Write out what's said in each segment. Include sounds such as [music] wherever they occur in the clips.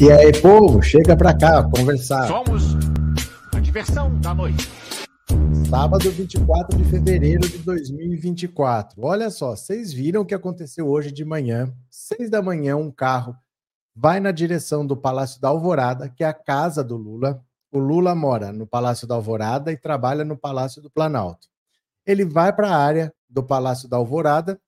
E aí, povo, chega pra cá, conversar. Somos a diversão da noite. Sábado 24 de fevereiro de 2024. Olha só, vocês viram o que aconteceu hoje de manhã? Seis da manhã, um carro vai na direção do Palácio da Alvorada, que é a casa do Lula. O Lula mora no Palácio da Alvorada e trabalha no Palácio do Planalto. Ele vai para a área do Palácio da Alvorada,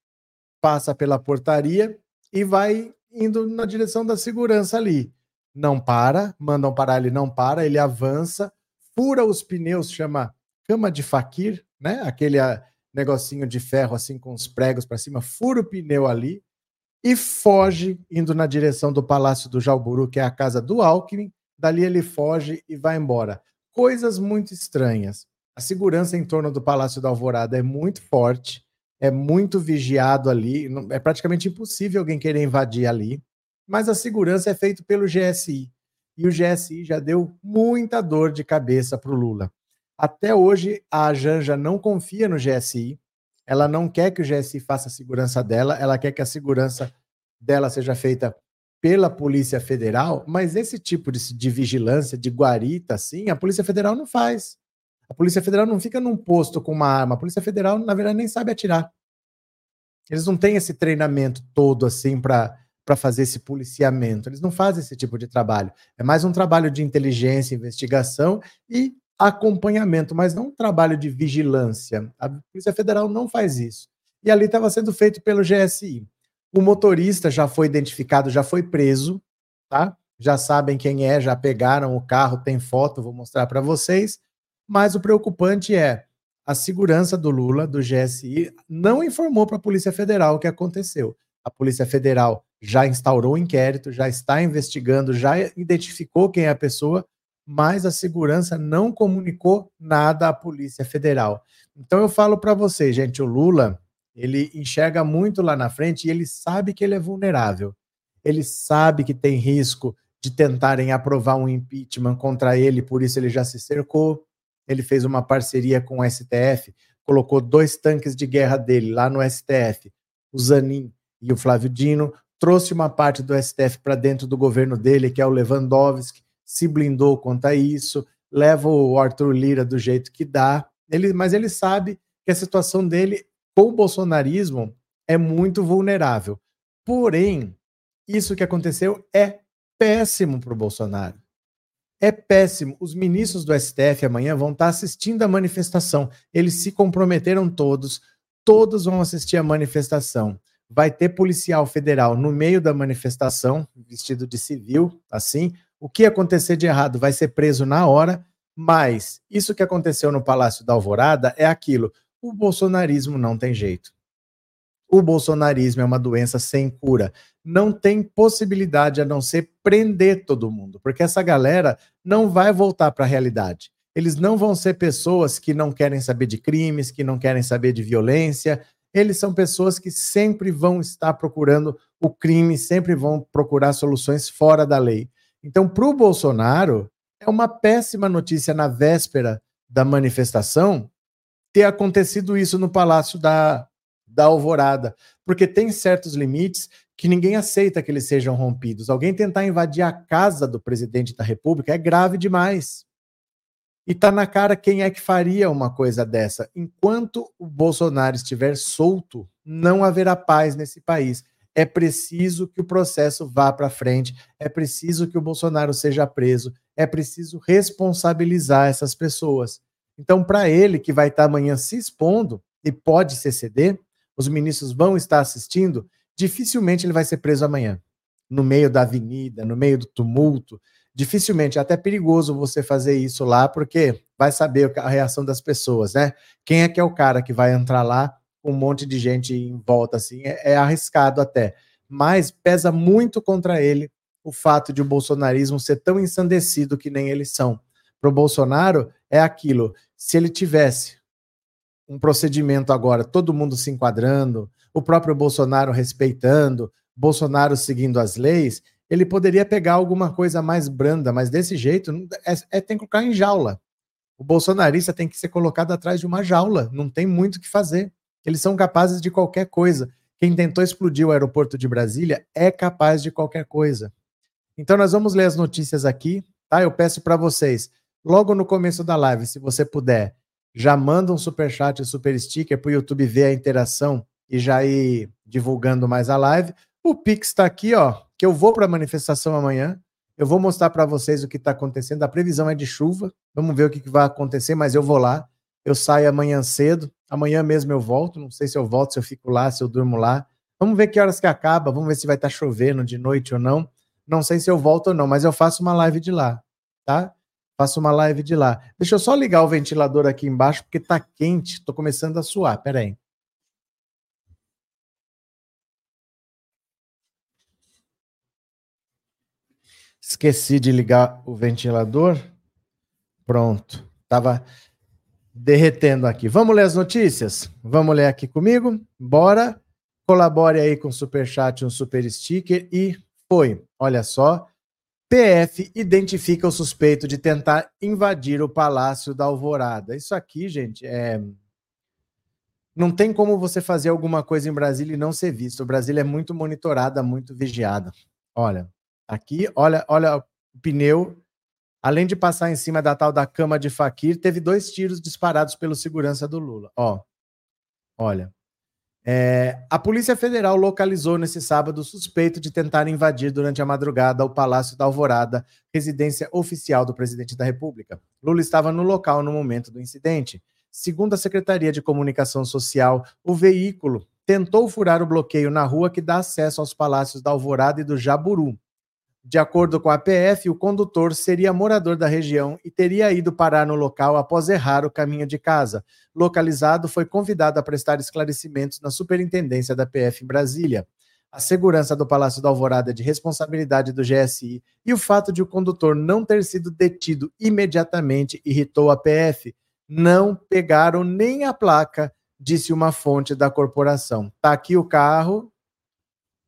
passa pela portaria e vai indo na direção da segurança ali não para, mandam parar, ele não para, ele avança, fura os pneus, chama cama de faquir, né? Aquele a, ah, negocinho de ferro assim com os pregos para cima, fura o pneu ali e foge indo na direção do Palácio do Jalburu, que é a casa do Alckmin. Dali ele foge e vai embora. Coisas muito estranhas. A segurança em torno do Palácio da Alvorada é muito forte, é muito vigiado ali, é praticamente impossível alguém querer invadir ali mas a segurança é feita pelo GSI. E o GSI já deu muita dor de cabeça para o Lula. Até hoje, a Janja não confia no GSI, ela não quer que o GSI faça a segurança dela, ela quer que a segurança dela seja feita pela Polícia Federal, mas esse tipo de, de vigilância, de guarita, assim, a Polícia Federal não faz. A Polícia Federal não fica num posto com uma arma. A Polícia Federal, na verdade, nem sabe atirar. Eles não têm esse treinamento todo assim para para fazer esse policiamento. Eles não fazem esse tipo de trabalho. É mais um trabalho de inteligência, investigação e acompanhamento, mas não um trabalho de vigilância. A Polícia Federal não faz isso. E ali estava sendo feito pelo GSI. O motorista já foi identificado, já foi preso, tá? Já sabem quem é, já pegaram o carro, tem foto, vou mostrar para vocês. Mas o preocupante é a segurança do Lula, do GSI, não informou para a Polícia Federal o que aconteceu. A Polícia Federal já instaurou o inquérito, já está investigando, já identificou quem é a pessoa, mas a segurança não comunicou nada à Polícia Federal. Então eu falo para vocês, gente, o Lula, ele enxerga muito lá na frente e ele sabe que ele é vulnerável. Ele sabe que tem risco de tentarem aprovar um impeachment contra ele, por isso ele já se cercou. Ele fez uma parceria com o STF, colocou dois tanques de guerra dele lá no STF, o Zanin e o Flávio Dino, trouxe uma parte do STF para dentro do governo dele, que é o Lewandowski, se blindou contra isso, leva o Arthur Lira do jeito que dá, ele, mas ele sabe que a situação dele com o bolsonarismo é muito vulnerável. Porém, isso que aconteceu é péssimo para o Bolsonaro. É péssimo. Os ministros do STF amanhã vão estar assistindo a manifestação. Eles se comprometeram todos, todos vão assistir a manifestação vai ter policial federal no meio da manifestação, vestido de civil, assim. O que acontecer de errado vai ser preso na hora, mas isso que aconteceu no Palácio da Alvorada é aquilo. O bolsonarismo não tem jeito. O bolsonarismo é uma doença sem cura. Não tem possibilidade a não ser prender todo mundo, porque essa galera não vai voltar para a realidade. Eles não vão ser pessoas que não querem saber de crimes, que não querem saber de violência, eles são pessoas que sempre vão estar procurando o crime, sempre vão procurar soluções fora da lei. Então, para o Bolsonaro, é uma péssima notícia na véspera da manifestação ter acontecido isso no Palácio da, da Alvorada, porque tem certos limites que ninguém aceita que eles sejam rompidos. Alguém tentar invadir a casa do presidente da República é grave demais. E tá na cara quem é que faria uma coisa dessa. Enquanto o Bolsonaro estiver solto, não haverá paz nesse país. É preciso que o processo vá para frente, é preciso que o Bolsonaro seja preso, é preciso responsabilizar essas pessoas. Então, para ele que vai estar tá amanhã se expondo e pode se ceder, os ministros vão estar assistindo, dificilmente ele vai ser preso amanhã, no meio da avenida, no meio do tumulto dificilmente, é até perigoso você fazer isso lá, porque vai saber a reação das pessoas, né? Quem é que é o cara que vai entrar lá com um monte de gente em volta, assim, é, é arriscado até. Mas pesa muito contra ele o fato de o bolsonarismo ser tão ensandecido que nem eles são. Para o Bolsonaro, é aquilo. Se ele tivesse um procedimento agora, todo mundo se enquadrando, o próprio Bolsonaro respeitando, Bolsonaro seguindo as leis, ele poderia pegar alguma coisa mais branda, mas desse jeito é, é tem que colocar em jaula. O bolsonarista tem que ser colocado atrás de uma jaula, não tem muito o que fazer. Eles são capazes de qualquer coisa. Quem tentou explodir o aeroporto de Brasília é capaz de qualquer coisa. Então nós vamos ler as notícias aqui, tá? Eu peço para vocês, logo no começo da live, se você puder, já manda um super chat, um super sticker para o YouTube ver a interação e já ir divulgando mais a live. O Pix está aqui, ó, que eu vou para a manifestação amanhã. Eu vou mostrar para vocês o que está acontecendo. A previsão é de chuva. Vamos ver o que, que vai acontecer, mas eu vou lá. Eu saio amanhã cedo. Amanhã mesmo eu volto. Não sei se eu volto, se eu fico lá, se eu durmo lá. Vamos ver que horas que acaba. Vamos ver se vai estar tá chovendo de noite ou não. Não sei se eu volto ou não, mas eu faço uma live de lá, tá? Faço uma live de lá. Deixa eu só ligar o ventilador aqui embaixo, porque tá quente. Tô começando a suar. Pera aí. Esqueci de ligar o ventilador. Pronto. Tava derretendo aqui. Vamos ler as notícias? Vamos ler aqui comigo? Bora. Colabore aí com super chat, um super sticker e foi. Olha só. PF identifica o suspeito de tentar invadir o Palácio da Alvorada. Isso aqui, gente, é não tem como você fazer alguma coisa em Brasília e não ser visto. O Brasília é muito monitorada, muito vigiada. Olha, Aqui, olha, olha o pneu. Além de passar em cima da tal da cama de Faquir, teve dois tiros disparados pelo segurança do Lula. Ó, olha. É, a Polícia Federal localizou nesse sábado suspeito de tentar invadir durante a madrugada o Palácio da Alvorada, residência oficial do presidente da República. Lula estava no local no momento do incidente. Segundo a Secretaria de Comunicação Social, o veículo tentou furar o bloqueio na rua que dá acesso aos palácios da Alvorada e do Jaburu. De acordo com a PF, o condutor seria morador da região e teria ido parar no local após errar o caminho de casa. Localizado, foi convidado a prestar esclarecimentos na superintendência da PF em Brasília. A segurança do Palácio da Alvorada é de responsabilidade do GSI e o fato de o condutor não ter sido detido imediatamente irritou a PF. Não pegaram nem a placa, disse uma fonte da corporação. Tá aqui o carro,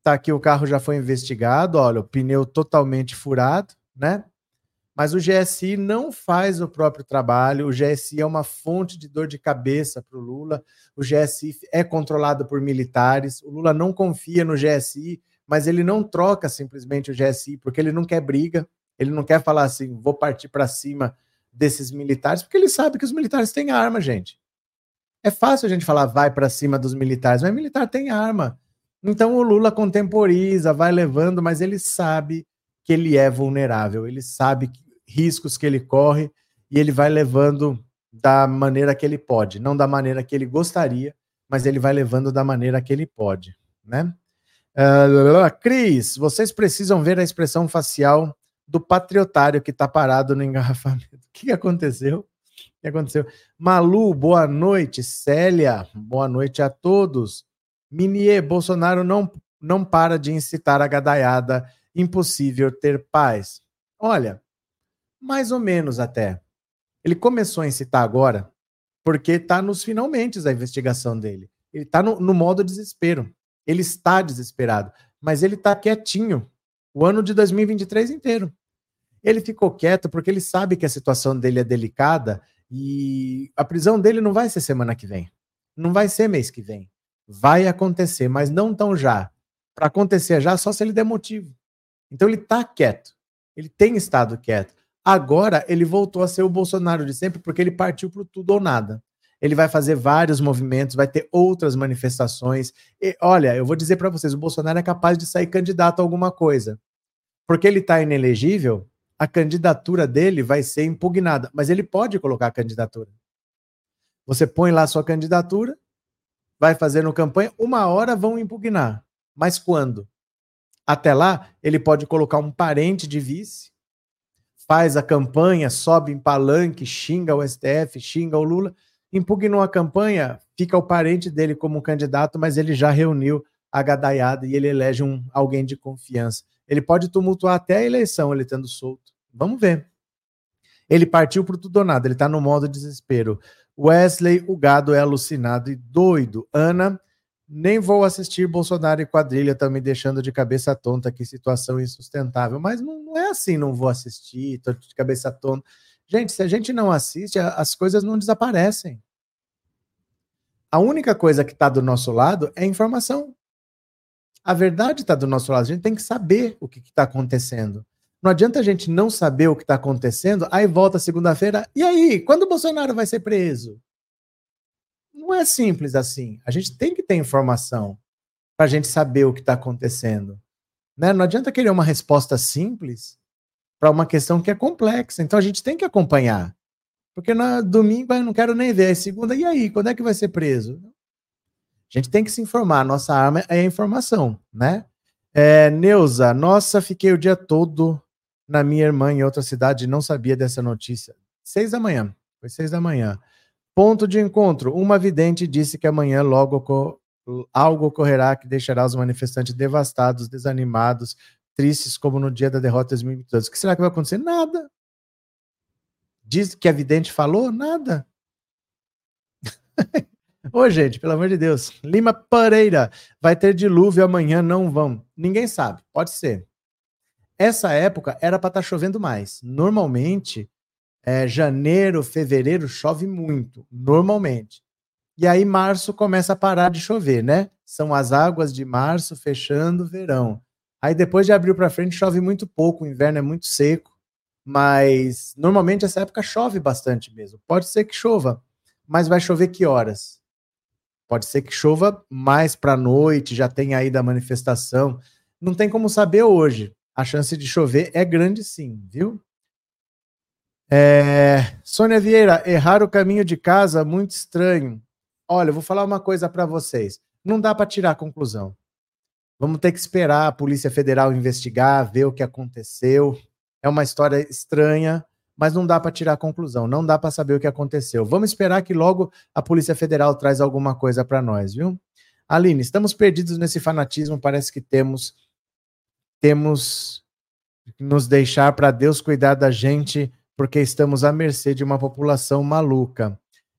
Tá aqui, o carro já foi investigado, olha, o pneu totalmente furado, né? Mas o GSI não faz o próprio trabalho, o GSI é uma fonte de dor de cabeça para o Lula, o GSI é controlado por militares, o Lula não confia no GSI, mas ele não troca simplesmente o GSI, porque ele não quer briga, ele não quer falar assim, vou partir para cima desses militares, porque ele sabe que os militares têm arma, gente. É fácil a gente falar vai para cima dos militares, mas militar tem arma. Então o Lula contemporiza, vai levando, mas ele sabe que ele é vulnerável, ele sabe riscos que ele corre e ele vai levando da maneira que ele pode, não da maneira que ele gostaria, mas ele vai levando da maneira que ele pode, né? Uh, Cris, vocês precisam ver a expressão facial do patriotário que está parado no engarrafamento. O que aconteceu? O que aconteceu? Malu, boa noite. Célia, boa noite a todos. Minier, Bolsonaro não, não para de incitar a gadaiada. Impossível ter paz. Olha, mais ou menos até. Ele começou a incitar agora porque está nos finalmente da investigação dele. Ele está no, no modo desespero. Ele está desesperado, mas ele está quietinho o ano de 2023 inteiro. Ele ficou quieto porque ele sabe que a situação dele é delicada e a prisão dele não vai ser semana que vem. Não vai ser mês que vem. Vai acontecer, mas não tão já. Para acontecer já, só se ele der motivo. Então ele está quieto. Ele tem estado quieto. Agora ele voltou a ser o Bolsonaro de sempre porque ele partiu para tudo ou nada. Ele vai fazer vários movimentos, vai ter outras manifestações. E, olha, eu vou dizer para vocês: o Bolsonaro é capaz de sair candidato a alguma coisa. Porque ele está inelegível, a candidatura dele vai ser impugnada. Mas ele pode colocar a candidatura. Você põe lá sua candidatura, vai fazendo campanha, uma hora vão impugnar. Mas quando? Até lá, ele pode colocar um parente de vice, faz a campanha, sobe em palanque, xinga o STF, xinga o Lula, impugnou a campanha, fica o parente dele como candidato, mas ele já reuniu a gadaiada e ele elege um, alguém de confiança. Ele pode tumultuar até a eleição, ele estando solto. Vamos ver. Ele partiu por tudo ou nada, ele está no modo desespero. Wesley, o gado é alucinado e doido. Ana, nem vou assistir Bolsonaro e quadrilha, tá me deixando de cabeça tonta, que situação insustentável. Mas não, não é assim, não vou assistir, tô de cabeça tonta. Gente, se a gente não assiste, as coisas não desaparecem. A única coisa que está do nosso lado é informação. A verdade está do nosso lado. A gente tem que saber o que está acontecendo. Não adianta a gente não saber o que está acontecendo, aí volta segunda-feira. E aí, quando o Bolsonaro vai ser preso? Não é simples assim. A gente tem que ter informação para a gente saber o que está acontecendo. Né? Não adianta querer uma resposta simples para uma questão que é complexa. Então a gente tem que acompanhar. Porque na domingo eu não quero nem ver. Aí segunda, e aí? Quando é que vai ser preso? A gente tem que se informar. Nossa arma é a informação, né? É, Neuza, nossa, fiquei o dia todo na minha irmã em outra cidade e não sabia dessa notícia. Seis da manhã. Foi seis da manhã. Ponto de encontro. Uma vidente disse que amanhã logo algo ocorrerá que deixará os manifestantes devastados, desanimados, tristes como no dia da derrota de 2022. O que será que vai acontecer? Nada. Diz que a vidente falou? Nada. [laughs] Ô, gente, pelo amor de Deus. Lima Pareira, vai ter dilúvio amanhã, não vão. Ninguém sabe, pode ser. Essa época era para estar tá chovendo mais. Normalmente, é, janeiro, fevereiro chove muito, normalmente. E aí março começa a parar de chover, né? São as águas de março fechando o verão. Aí depois de abril para frente chove muito pouco, o inverno é muito seco, mas normalmente essa época chove bastante mesmo. Pode ser que chova, mas vai chover que horas? Pode ser que chova mais para noite, já tem aí da manifestação. Não tem como saber hoje. A chance de chover é grande sim, viu? É... Sônia Vieira, errar o caminho de casa, muito estranho. Olha, eu vou falar uma coisa para vocês. Não dá para tirar conclusão. Vamos ter que esperar a Polícia Federal investigar, ver o que aconteceu. É uma história estranha, mas não dá para tirar conclusão, não dá para saber o que aconteceu. Vamos esperar que logo a Polícia Federal traz alguma coisa para nós, viu? Aline, estamos perdidos nesse fanatismo, parece que temos temos que nos deixar para Deus cuidar da gente, porque estamos à mercê de uma população maluca.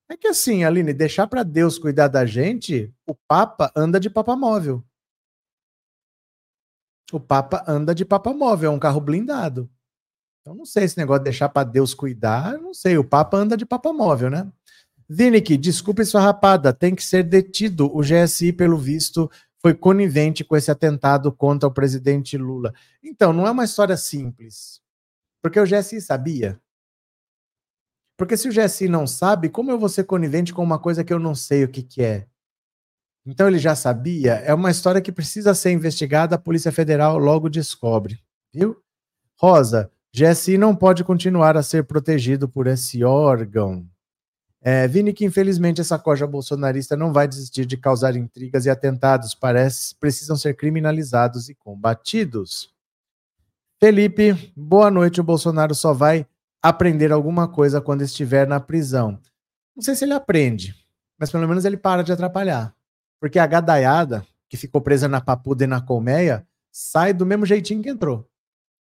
É que assim, Aline, deixar para Deus cuidar da gente, o Papa anda de papa móvel. O Papa anda de papa móvel, é um carro blindado. Então não sei esse negócio de deixar para Deus cuidar, não sei, o Papa anda de papa móvel, né? Vinick, desculpe sua rapada, tem que ser detido. O GSI, pelo visto, foi conivente com esse atentado contra o presidente Lula. Então, não é uma história simples. Porque o GSI sabia. Porque se o GSI não sabe, como eu vou ser conivente com uma coisa que eu não sei o que, que é? Então ele já sabia. É uma história que precisa ser investigada, a Polícia Federal logo descobre. Viu? Rosa, GSI não pode continuar a ser protegido por esse órgão. É, Vini, que infelizmente essa coja bolsonarista não vai desistir de causar intrigas e atentados, parece precisam ser criminalizados e combatidos. Felipe, boa noite. O Bolsonaro só vai aprender alguma coisa quando estiver na prisão. Não sei se ele aprende, mas pelo menos ele para de atrapalhar. Porque a gadaiada, que ficou presa na papuda e na colmeia, sai do mesmo jeitinho que entrou.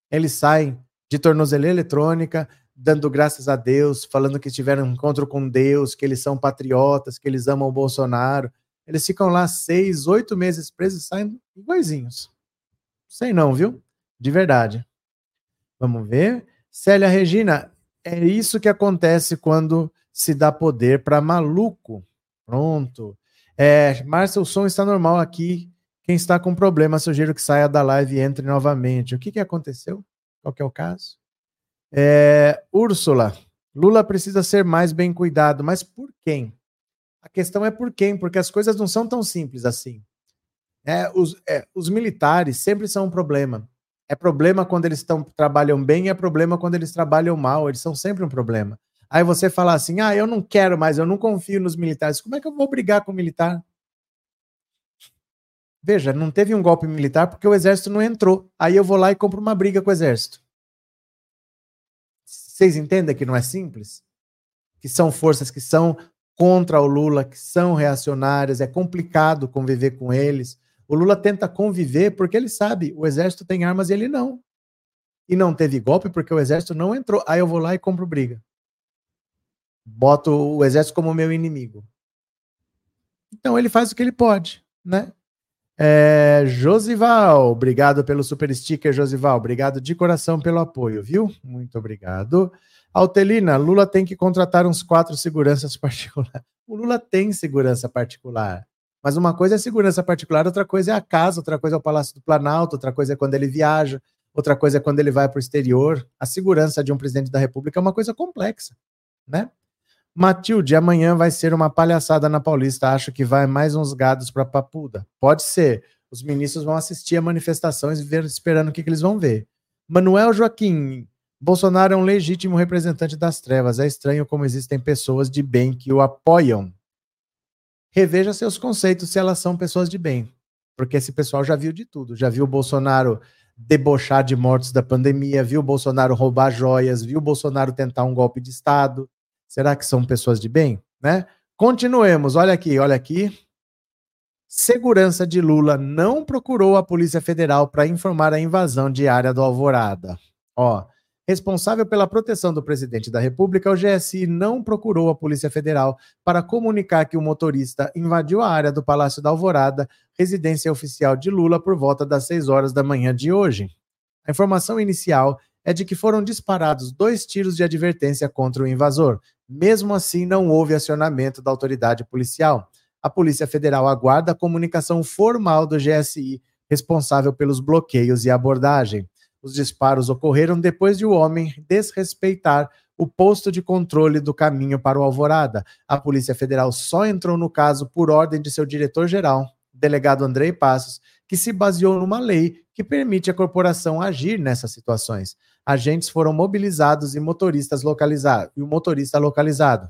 Eles saem de tornozeleira eletrônica, dando graças a Deus, falando que tiveram um encontro com Deus, que eles são patriotas, que eles amam o Bolsonaro. Eles ficam lá seis, oito meses presos e saem iguaizinhos. Sei não, viu? De verdade. Vamos ver. Célia Regina, é isso que acontece quando se dá poder para maluco. Pronto. É, Márcia, o som está normal aqui. Quem está com problema, sugiro que saia da live e entre novamente. O que, que aconteceu? Qual que é o caso? É, Úrsula, Lula precisa ser mais bem cuidado, mas por quem? A questão é por quem, porque as coisas não são tão simples assim. É, os, é, os militares sempre são um problema. É problema quando eles tão, trabalham bem, é problema quando eles trabalham mal, eles são sempre um problema. Aí você fala assim: ah, eu não quero mais, eu não confio nos militares. Como é que eu vou brigar com o militar? Veja, não teve um golpe militar porque o exército não entrou. Aí eu vou lá e compro uma briga com o exército. Vocês entendem que não é simples? Que são forças que são contra o Lula, que são reacionárias, é complicado conviver com eles. O Lula tenta conviver porque ele sabe, o exército tem armas e ele não. E não teve golpe porque o exército não entrou. Aí eu vou lá e compro briga. Boto o exército como meu inimigo. Então ele faz o que ele pode, né? É, Josival, obrigado pelo super sticker, Josival. Obrigado de coração pelo apoio, viu? Muito obrigado. Altelina, Lula tem que contratar uns quatro seguranças [laughs] particulares. O Lula tem segurança particular. Mas uma coisa é segurança particular, outra coisa é a casa, outra coisa é o Palácio do Planalto, outra coisa é quando ele viaja, outra coisa é quando ele vai para o exterior. A segurança de um presidente da República é uma coisa complexa, né? Matilde, amanhã vai ser uma palhaçada na Paulista. Acho que vai mais uns gados para Papuda. Pode ser. Os ministros vão assistir a manifestações e ver, esperando o que, que eles vão ver. Manuel Joaquim, Bolsonaro é um legítimo representante das trevas. É estranho como existem pessoas de bem que o apoiam. Reveja seus conceitos se elas são pessoas de bem. Porque esse pessoal já viu de tudo. Já viu o Bolsonaro debochar de mortos da pandemia, viu o Bolsonaro roubar joias, viu o Bolsonaro tentar um golpe de Estado, Será que são pessoas de bem? Né? Continuemos. Olha aqui, olha aqui. Segurança de Lula não procurou a Polícia Federal para informar a invasão diária do Alvorada. Ó, responsável pela proteção do presidente da República, o GSI não procurou a Polícia Federal para comunicar que o motorista invadiu a área do Palácio da Alvorada, residência oficial de Lula, por volta das 6 horas da manhã de hoje. A informação inicial é de que foram disparados dois tiros de advertência contra o invasor, mesmo assim, não houve acionamento da autoridade policial. A Polícia Federal aguarda a comunicação formal do GSI, responsável pelos bloqueios e abordagem. Os disparos ocorreram depois de o homem desrespeitar o posto de controle do caminho para o Alvorada. A Polícia Federal só entrou no caso por ordem de seu diretor-geral, delegado Andrei Passos, que se baseou numa lei que permite à corporação agir nessas situações agentes foram mobilizados e motoristas localizados e o motorista localizado.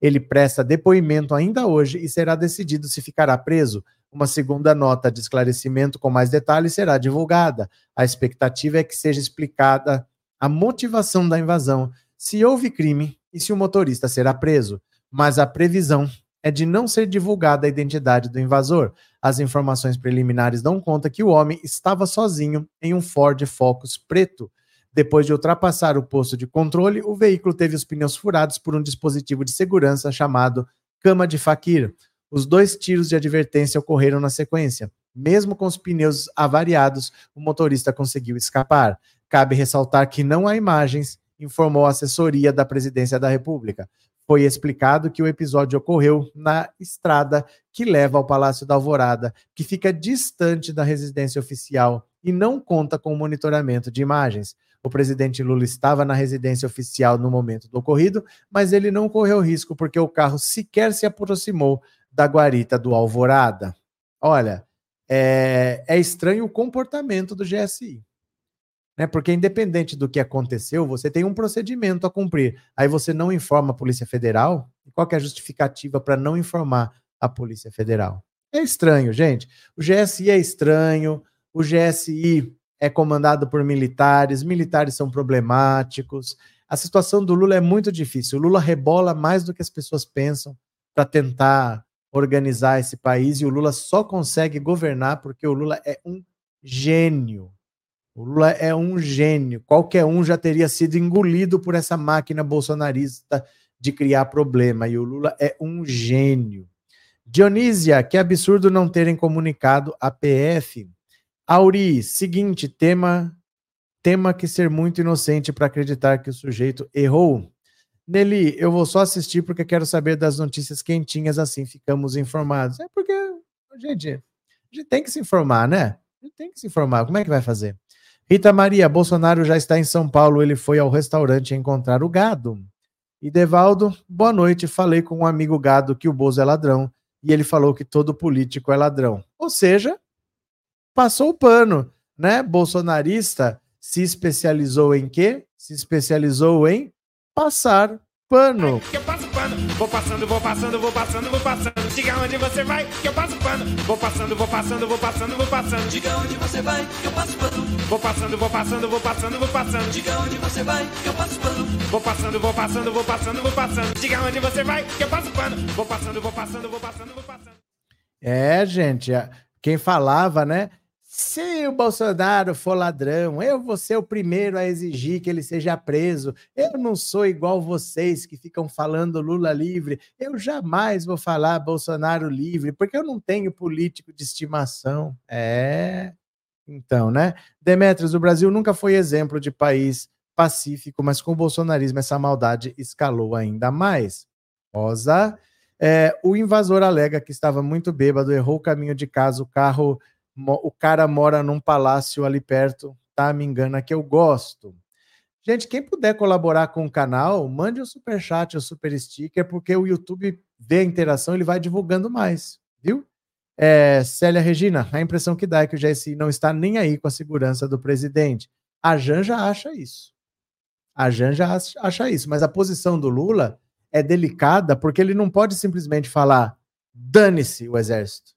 Ele presta depoimento ainda hoje e será decidido se ficará preso. Uma segunda nota de esclarecimento com mais detalhes será divulgada. A expectativa é que seja explicada a motivação da invasão, se houve crime e se o motorista será preso. Mas a previsão é de não ser divulgada a identidade do invasor. As informações preliminares dão conta que o homem estava sozinho em um Ford Focus preto. Depois de ultrapassar o posto de controle, o veículo teve os pneus furados por um dispositivo de segurança chamado cama de faquir. Os dois tiros de advertência ocorreram na sequência. Mesmo com os pneus avariados, o motorista conseguiu escapar. Cabe ressaltar que não há imagens, informou a assessoria da Presidência da República. Foi explicado que o episódio ocorreu na estrada que leva ao Palácio da Alvorada, que fica distante da residência oficial e não conta com monitoramento de imagens. O presidente Lula estava na residência oficial no momento do ocorrido, mas ele não correu risco porque o carro sequer se aproximou da guarita do Alvorada. Olha, é, é estranho o comportamento do GSI. Né? Porque, independente do que aconteceu, você tem um procedimento a cumprir. Aí você não informa a Polícia Federal. Qual é a justificativa para não informar a Polícia Federal? É estranho, gente. O GSI é estranho. O GSI é comandado por militares, militares são problemáticos. A situação do Lula é muito difícil. O Lula rebola mais do que as pessoas pensam para tentar organizar esse país e o Lula só consegue governar porque o Lula é um gênio. O Lula é um gênio. Qualquer um já teria sido engolido por essa máquina bolsonarista de criar problema. E o Lula é um gênio. Dionísia, que absurdo não terem comunicado a PF. Auri, seguinte, tema tema que ser muito inocente para acreditar que o sujeito errou. Nelly, eu vou só assistir porque quero saber das notícias quentinhas, assim ficamos informados. É porque, gente, a gente tem que se informar, né? A gente tem que se informar. Como é que vai fazer? Rita Maria, Bolsonaro já está em São Paulo, ele foi ao restaurante encontrar o gado. E Devaldo, boa noite. Falei com um amigo gado que o Bozo é ladrão e ele falou que todo político é ladrão. Ou seja, passou o pano, né? Bolsonarista se especializou em quê? Se especializou em passar pano. Que eu passo pano, vou passando, vou passando, vou passando, vou passando. Diga onde você vai, que eu passo pano. Vou passando, vou passando, vou passando, vou passando. Diga onde você vai, que eu passo pano. Vou passando, vou passando, vou passando, vou passando. Diga onde você vai, que eu passo pano. Vou passando, vou passando, vou passando, vou passando. Diga onde você vai, que eu passo pano. Vou passando, vou passando, vou passando, vou passando. É, gente, quem falava, né? Se o Bolsonaro for ladrão, eu vou ser o primeiro a exigir que ele seja preso. Eu não sou igual vocês que ficam falando Lula livre. Eu jamais vou falar Bolsonaro livre, porque eu não tenho político de estimação. É. Então, né? Demetrios, o Brasil nunca foi exemplo de país pacífico, mas com o bolsonarismo essa maldade escalou ainda mais. Rosa. É, o invasor alega que estava muito bêbado, errou o caminho de casa, o carro, o cara mora num palácio ali perto, tá? Me engana que eu gosto. Gente, quem puder colaborar com o canal, mande um super chat, um super sticker, porque o YouTube vê a interação, ele vai divulgando mais, viu? É, Célia Regina, a impressão que dá é que o GSI não está nem aí com a segurança do presidente. A Janja acha isso. A Janja acha isso, mas a posição do Lula é delicada porque ele não pode simplesmente falar dane-se o exército.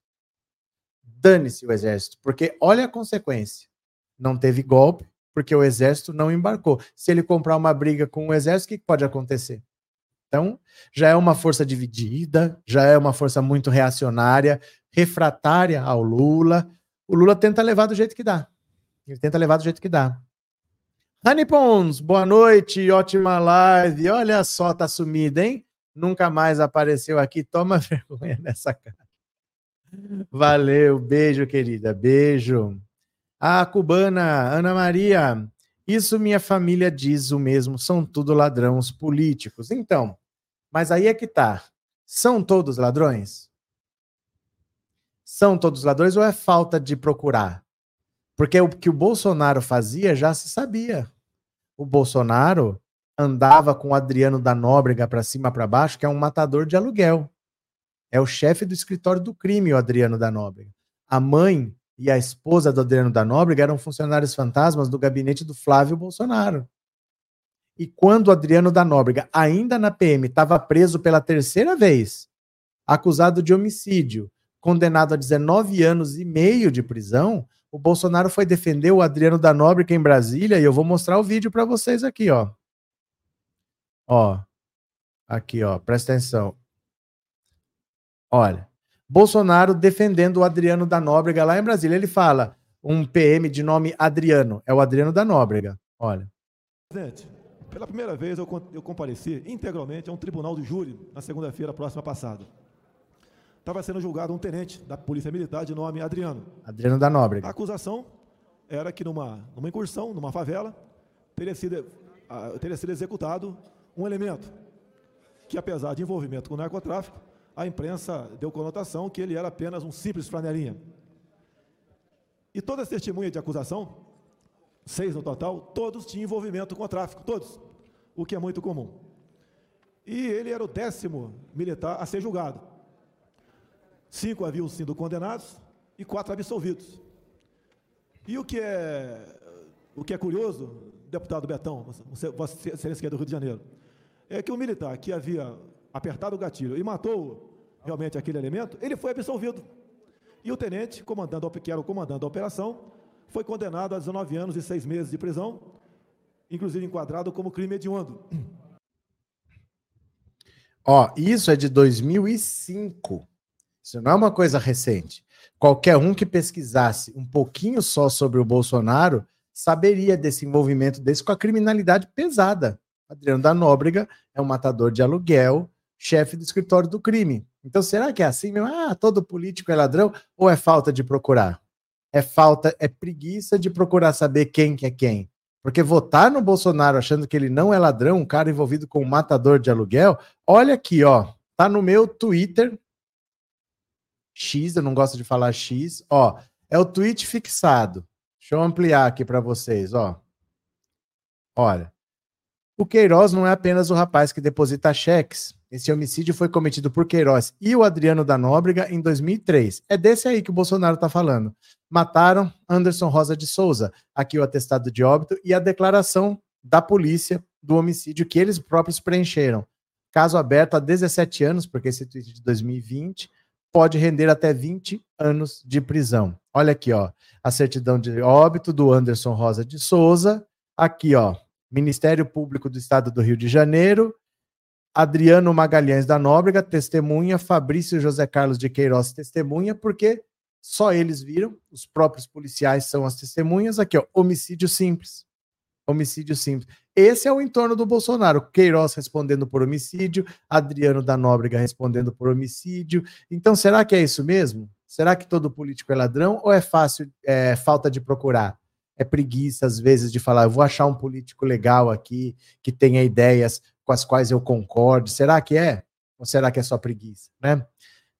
Dane-se o exército, porque olha a consequência. Não teve golpe porque o exército não embarcou. Se ele comprar uma briga com o exército, o que pode acontecer? Então, já é uma força dividida, já é uma força muito reacionária, refratária ao Lula. O Lula tenta levar do jeito que dá. Ele tenta levar do jeito que dá. Rani Pons, boa noite, ótima live. Olha só, tá sumida, hein? Nunca mais apareceu aqui. Toma [laughs] vergonha nessa cara. Valeu, beijo, querida, beijo. A cubana, Ana Maria, isso minha família diz o mesmo, são tudo ladrões políticos. Então, mas aí é que tá. São todos ladrões? São todos ladrões ou é falta de procurar? Porque o que o Bolsonaro fazia já se sabia o Bolsonaro andava com o Adriano da Nóbrega para cima para baixo, que é um matador de aluguel. É o chefe do escritório do crime, o Adriano da Nóbrega. A mãe e a esposa do Adriano da Nóbrega eram funcionários fantasmas do gabinete do Flávio Bolsonaro. E quando o Adriano da Nóbrega, ainda na PM, estava preso pela terceira vez, acusado de homicídio, condenado a 19 anos e meio de prisão, o Bolsonaro foi defender o Adriano da Nóbrega em Brasília e eu vou mostrar o vídeo para vocês aqui, ó. Ó. Aqui, ó, presta atenção. Olha, Bolsonaro defendendo o Adriano da Nóbrega lá em Brasília. Ele fala um PM de nome Adriano, é o Adriano da Nóbrega. Olha. Presidente, pela primeira vez eu, eu compareci integralmente a um tribunal de júri na segunda-feira próxima passada estava sendo julgado um tenente da Polícia Militar de nome Adriano. Adriano da Nóbrega. A acusação era que numa, numa incursão, numa favela, teria sido, uh, teria sido executado um elemento que, apesar de envolvimento com o narcotráfico, a imprensa deu conotação que ele era apenas um simples flanelinha. E todas as testemunhas de acusação, seis no total, todos tinham envolvimento com o tráfico, todos, o que é muito comum. E ele era o décimo militar a ser julgado. Cinco haviam sido condenados e quatro absolvidos. E o que é, o que é curioso, deputado Betão, você, Vossa Excelência é do Rio de Janeiro, é que o militar que havia apertado o gatilho e matou realmente aquele elemento, ele foi absolvido. E o tenente, comandando, que era o comandante da operação, foi condenado a 19 anos e 6 meses de prisão, inclusive enquadrado como crime hediondo. Ó, isso é de 2005. Isso não é uma coisa recente. Qualquer um que pesquisasse um pouquinho só sobre o Bolsonaro saberia desse envolvimento desse com a criminalidade pesada. Adriano da Nóbrega é um matador de aluguel, chefe do escritório do crime. Então, será que é assim mesmo? Ah, todo político é ladrão? Ou é falta de procurar? É falta, é preguiça de procurar saber quem que é quem. Porque votar no Bolsonaro achando que ele não é ladrão, um cara envolvido com um matador de aluguel, olha aqui, ó, tá no meu Twitter, X, eu não gosto de falar X. Ó, é o tweet fixado. Deixa eu ampliar aqui para vocês, ó. Olha. O Queiroz não é apenas o rapaz que deposita cheques. Esse homicídio foi cometido por Queiroz e o Adriano da Nóbrega em 2003. É desse aí que o Bolsonaro está falando. Mataram Anderson Rosa de Souza. Aqui o atestado de óbito e a declaração da polícia do homicídio que eles próprios preencheram. Caso aberto há 17 anos, porque esse tweet é de 2020 pode render até 20 anos de prisão. Olha aqui, ó, a certidão de óbito do Anderson Rosa de Souza. Aqui, ó, Ministério Público do Estado do Rio de Janeiro. Adriano Magalhães da Nóbrega, testemunha. Fabrício José Carlos de Queiroz, testemunha, porque Só eles viram, os próprios policiais são as testemunhas. Aqui, ó, homicídio simples. Homicídio simples. Esse é o entorno do Bolsonaro. Queiroz respondendo por homicídio, Adriano da Nóbrega respondendo por homicídio. Então, será que é isso mesmo? Será que todo político é ladrão ou é fácil, é, falta de procurar? É preguiça, às vezes, de falar, eu vou achar um político legal aqui, que tenha ideias com as quais eu concorde. Será que é? Ou será que é só preguiça, né?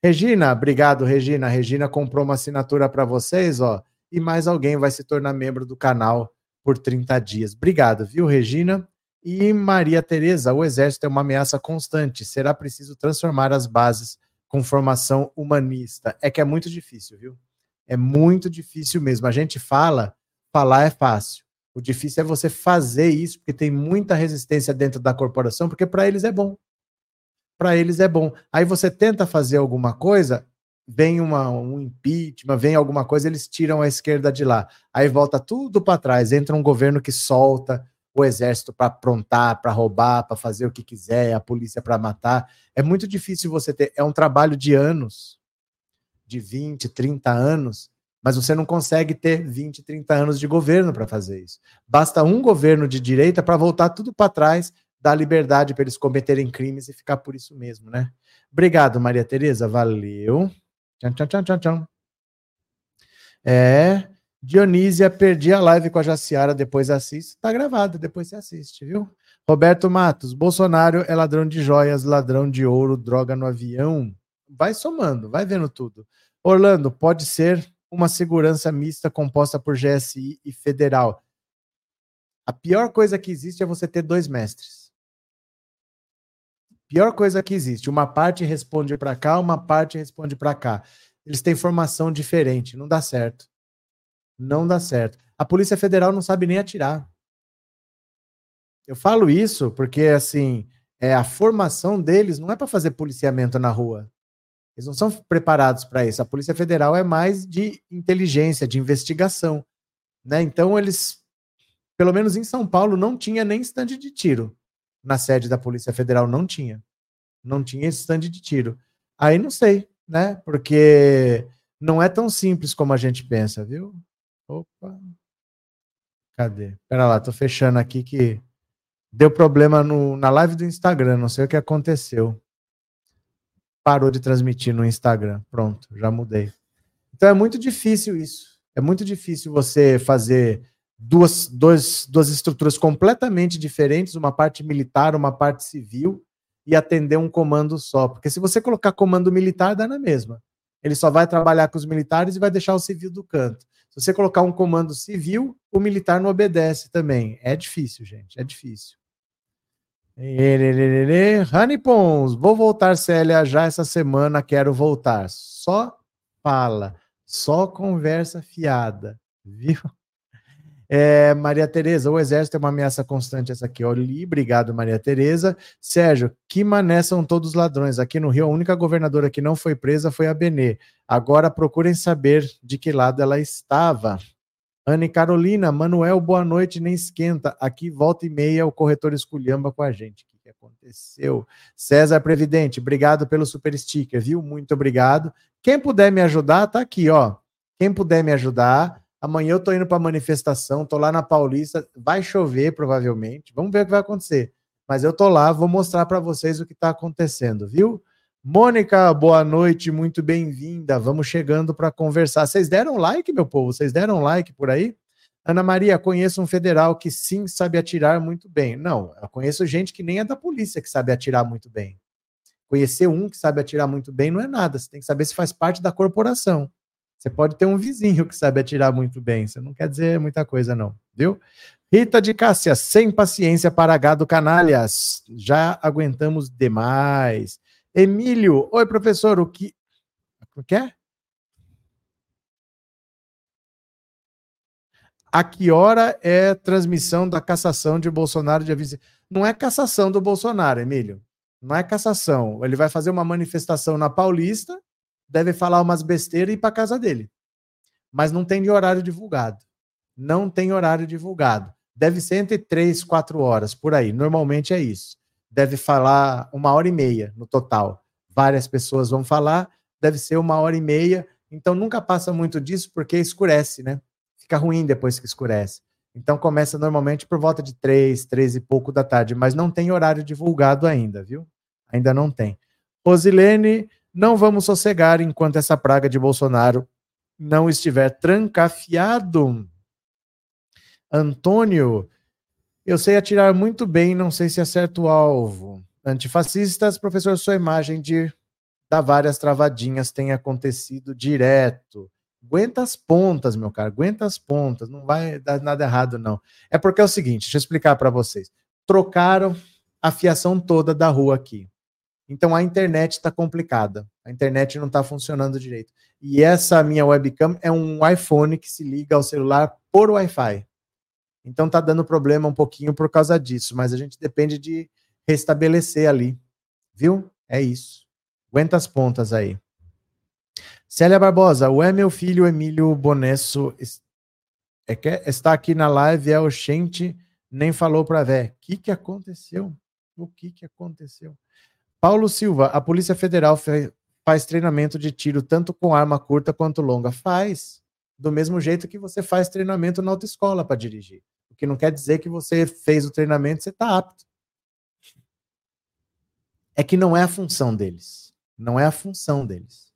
Regina, obrigado, Regina. Regina comprou uma assinatura para vocês, ó, e mais alguém vai se tornar membro do canal por 30 dias. Obrigado, viu, Regina? E Maria Tereza, o exército é uma ameaça constante. Será preciso transformar as bases com formação humanista. É que é muito difícil, viu? É muito difícil mesmo. A gente fala, falar é fácil. O difícil é você fazer isso, porque tem muita resistência dentro da corporação, porque para eles é bom para eles é bom. Aí você tenta fazer alguma coisa, vem uma, um impeachment, vem alguma coisa, eles tiram a esquerda de lá. Aí volta tudo para trás, entra um governo que solta o exército para aprontar, para roubar, para fazer o que quiser, a polícia para matar. É muito difícil você ter, é um trabalho de anos, de 20, 30 anos, mas você não consegue ter 20, 30 anos de governo para fazer isso. Basta um governo de direita para voltar tudo para trás dar liberdade para eles cometerem crimes e ficar por isso mesmo, né? Obrigado, Maria Tereza, valeu. Tchau, tchau, tchau, tchau, tchau. É, Dionísia, perdi a live com a Jaciara, depois assiste. Tá gravado, depois você assiste, viu? Roberto Matos, Bolsonaro é ladrão de joias, ladrão de ouro, droga no avião. Vai somando, vai vendo tudo. Orlando, pode ser uma segurança mista composta por GSI e federal. A pior coisa que existe é você ter dois mestres. Pior coisa que existe. Uma parte responde para cá, uma parte responde para cá. Eles têm formação diferente. Não dá certo. Não dá certo. A Polícia Federal não sabe nem atirar. Eu falo isso porque, assim, é, a formação deles não é para fazer policiamento na rua. Eles não são preparados para isso. A Polícia Federal é mais de inteligência, de investigação. Né? Então, eles, pelo menos em São Paulo, não tinha nem estande de tiro na sede da Polícia Federal não tinha. Não tinha esse stand de tiro. Aí não sei, né? Porque não é tão simples como a gente pensa, viu? Opa. Cadê? Pera lá, tô fechando aqui que deu problema no, na live do Instagram, não sei o que aconteceu. Parou de transmitir no Instagram. Pronto, já mudei. Então é muito difícil isso. É muito difícil você fazer duas, dois, duas estruturas completamente diferentes, uma parte militar, uma parte civil, e atender um comando só. Porque se você colocar comando militar, dá na mesma. Ele só vai trabalhar com os militares e vai deixar o civil do canto. Se você colocar um comando civil, o militar não obedece também. É difícil, gente, é difícil. Rani Pons, vou voltar Célia já essa semana, quero voltar. Só fala, só conversa fiada, viu? É, Maria Tereza, o exército é uma ameaça constante essa aqui. Olha, obrigado, Maria Tereza. Sérgio, que mané são todos ladrões. Aqui no Rio, a única governadora que não foi presa foi a Benê. Agora procurem saber de que lado ela estava. Anne Carolina, Manuel, boa noite, nem esquenta. Aqui, volta e meia, o corretor esculhamba com a gente. O que aconteceu? César Previdente, obrigado pelo super sticker, viu? Muito obrigado. Quem puder me ajudar, tá aqui, ó. Quem puder me ajudar, Amanhã eu tô indo para manifestação, tô lá na Paulista, vai chover provavelmente. Vamos ver o que vai acontecer. Mas eu tô lá, vou mostrar para vocês o que está acontecendo, viu? Mônica, boa noite, muito bem-vinda. Vamos chegando para conversar. Vocês deram like, meu povo? Vocês deram like por aí? Ana Maria, conheço um federal que sim sabe atirar muito bem. Não, eu conheço gente que nem é da polícia que sabe atirar muito bem. Conhecer um que sabe atirar muito bem não é nada. Você tem que saber se faz parte da corporação. Você pode ter um vizinho que sabe atirar muito bem. Isso não quer dizer muita coisa, não, viu? Rita de Cássia, sem paciência para gado canalhas. Já aguentamos demais. Emílio, oi, professor, o que. O que é? A que hora é transmissão da cassação de Bolsonaro de aviso? Não é cassação do Bolsonaro, Emílio. Não é cassação. Ele vai fazer uma manifestação na Paulista deve falar umas besteiras e ir para casa dele. Mas não tem horário divulgado. Não tem horário divulgado. Deve ser entre três, quatro horas, por aí. Normalmente é isso. Deve falar uma hora e meia no total. Várias pessoas vão falar, deve ser uma hora e meia. Então nunca passa muito disso porque escurece, né? Fica ruim depois que escurece. Então começa normalmente por volta de três, três e pouco da tarde, mas não tem horário divulgado ainda, viu? Ainda não tem. Rosilene, não vamos sossegar enquanto essa praga de Bolsonaro não estiver trancafiado. Antônio, eu sei atirar muito bem, não sei se acerto o alvo. Antifascistas, professor, sua imagem de dar várias travadinhas tem acontecido direto. Aguenta as pontas, meu cara, aguenta as pontas, não vai dar nada errado, não. É porque é o seguinte, deixa eu explicar para vocês. Trocaram a fiação toda da rua aqui. Então a internet está complicada. A internet não está funcionando direito. E essa minha webcam é um iPhone que se liga ao celular por Wi-Fi. Então tá dando problema um pouquinho por causa disso, mas a gente depende de restabelecer ali. Viu? É isso. Aguenta as pontas aí. Célia Barbosa, o é meu filho Emílio Bonesso é que está aqui na live, é o Xente, nem falou para ver. O que, que aconteceu? O que, que aconteceu? Paulo Silva, a Polícia Federal faz treinamento de tiro tanto com arma curta quanto longa. Faz. Do mesmo jeito que você faz treinamento na autoescola para dirigir. Que não quer dizer que você fez o treinamento você está apto. É que não é a função deles. Não é a função deles.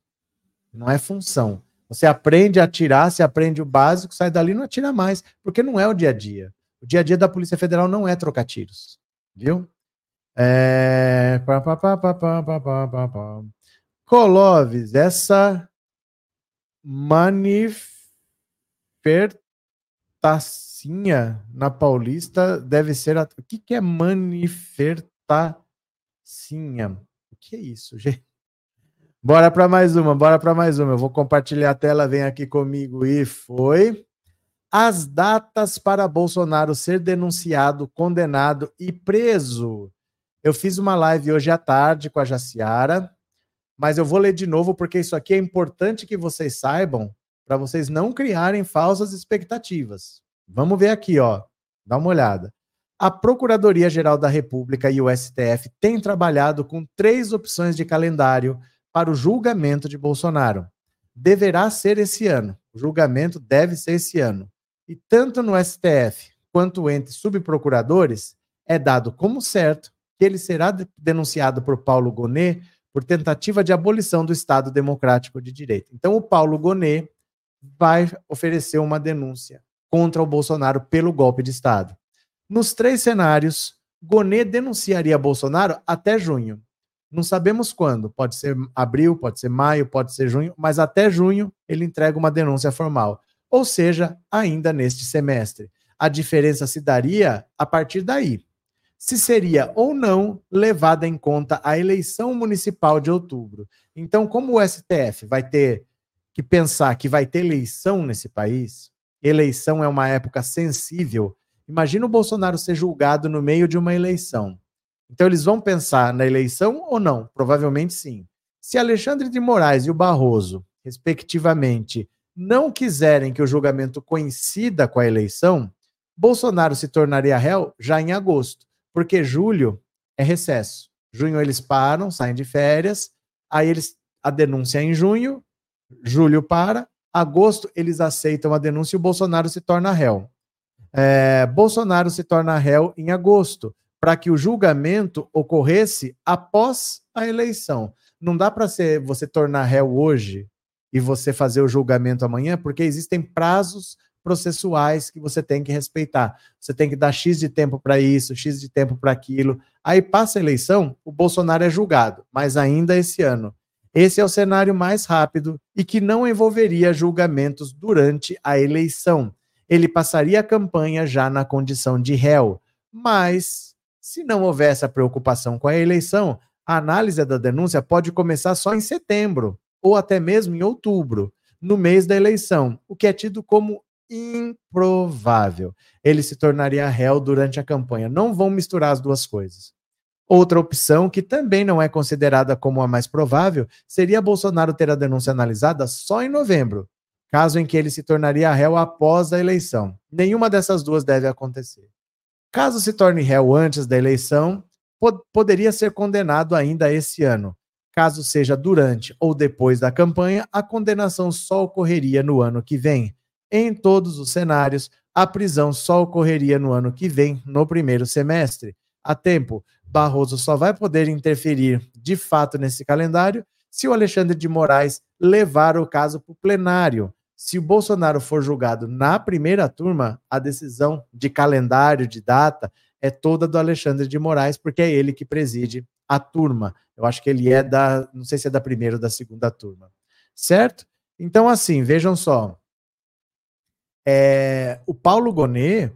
Não é função. Você aprende a atirar, você aprende o básico, sai dali e não atira mais, porque não é o dia a dia. O dia a dia da Polícia Federal não é trocar tiros. Viu? É... Coloves, essa manifestacinha na Paulista deve ser. A... O que, que é manifestacinha? O que é isso, gente? Bora para mais uma, bora para mais uma. Eu vou compartilhar a tela, vem aqui comigo e foi. As datas para Bolsonaro ser denunciado, condenado e preso. Eu fiz uma live hoje à tarde com a Jaciara, mas eu vou ler de novo porque isso aqui é importante que vocês saibam para vocês não criarem falsas expectativas. Vamos ver aqui, ó. Dá uma olhada. A Procuradoria-Geral da República e o STF têm trabalhado com três opções de calendário para o julgamento de Bolsonaro. Deverá ser esse ano. O julgamento deve ser esse ano. E tanto no STF quanto entre subprocuradores, é dado como certo que ele será denunciado por Paulo Gonet por tentativa de abolição do Estado Democrático de Direito. Então, o Paulo Gonet vai oferecer uma denúncia contra o Bolsonaro pelo golpe de Estado. Nos três cenários, Gonet denunciaria Bolsonaro até junho. Não sabemos quando, pode ser abril, pode ser maio, pode ser junho, mas até junho ele entrega uma denúncia formal. Ou seja, ainda neste semestre. A diferença se daria a partir daí se seria ou não levada em conta a eleição municipal de outubro. Então, como o STF vai ter que pensar que vai ter eleição nesse país, eleição é uma época sensível. Imagina o Bolsonaro ser julgado no meio de uma eleição. Então, eles vão pensar na eleição ou não? Provavelmente sim. Se Alexandre de Moraes e o Barroso, respectivamente, não quiserem que o julgamento coincida com a eleição, Bolsonaro se tornaria réu já em agosto porque julho é recesso. Junho eles param, saem de férias, aí eles a denúncia é em junho, julho para, agosto eles aceitam a denúncia e o Bolsonaro se torna réu. É, Bolsonaro se torna réu em agosto, para que o julgamento ocorresse após a eleição. Não dá para você tornar réu hoje e você fazer o julgamento amanhã, porque existem prazos processuais que você tem que respeitar. Você tem que dar X de tempo para isso, X de tempo para aquilo. Aí passa a eleição, o Bolsonaro é julgado, mas ainda esse ano. Esse é o cenário mais rápido e que não envolveria julgamentos durante a eleição. Ele passaria a campanha já na condição de réu. Mas, se não houver essa preocupação com a eleição, a análise da denúncia pode começar só em setembro, ou até mesmo em outubro, no mês da eleição, o que é tido como improvável. Ele se tornaria réu durante a campanha. Não vão misturar as duas coisas. Outra opção, que também não é considerada como a mais provável, seria Bolsonaro ter a denúncia analisada só em novembro, caso em que ele se tornaria réu após a eleição. Nenhuma dessas duas deve acontecer. Caso se torne réu antes da eleição, pod poderia ser condenado ainda esse ano. Caso seja durante ou depois da campanha, a condenação só ocorreria no ano que vem. Em todos os cenários, a prisão só ocorreria no ano que vem, no primeiro semestre. A tempo, Barroso só vai poder interferir de fato nesse calendário se o Alexandre de Moraes levar o caso para o plenário. Se o Bolsonaro for julgado na primeira turma, a decisão de calendário, de data, é toda do Alexandre de Moraes, porque é ele que preside a turma. Eu acho que ele é da, não sei se é da primeira ou da segunda turma. Certo? Então, assim, vejam só. É, o Paulo Gonet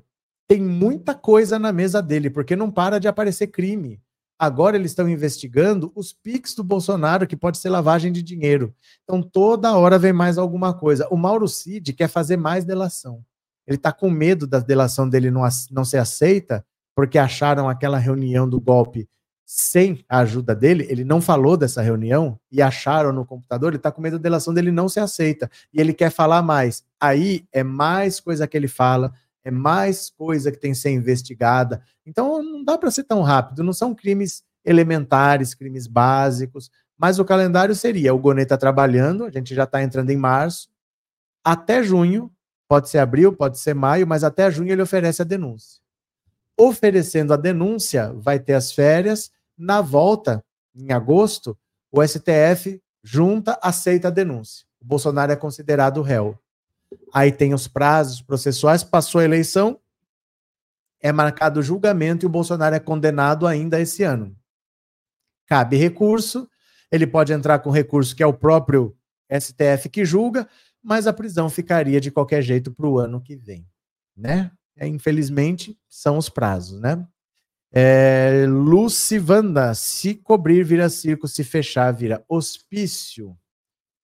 tem muita coisa na mesa dele, porque não para de aparecer crime. Agora eles estão investigando os PIX do Bolsonaro, que pode ser lavagem de dinheiro. Então, toda hora vem mais alguma coisa. O Mauro Cid quer fazer mais delação. Ele está com medo da delação dele não, não ser aceita, porque acharam aquela reunião do golpe sem a ajuda dele, ele não falou dessa reunião e acharam no computador, ele está com medo da delação dele não ser aceita e ele quer falar mais. Aí é mais coisa que ele fala, é mais coisa que tem que ser investigada. Então não dá para ser tão rápido, não são crimes elementares, crimes básicos, mas o calendário seria: o Gonê está trabalhando, a gente já está entrando em março, até junho, pode ser abril, pode ser maio, mas até junho ele oferece a denúncia. Oferecendo a denúncia, vai ter as férias, na volta, em agosto, o STF junta, aceita a denúncia. O Bolsonaro é considerado réu. Aí tem os prazos processuais, passou a eleição, é marcado o julgamento e o Bolsonaro é condenado ainda esse ano. Cabe recurso, ele pode entrar com recurso que é o próprio STF que julga, mas a prisão ficaria de qualquer jeito para o ano que vem, né? É, infelizmente, são os prazos, né? É, Lucivanda, se cobrir vira circo, se fechar vira hospício.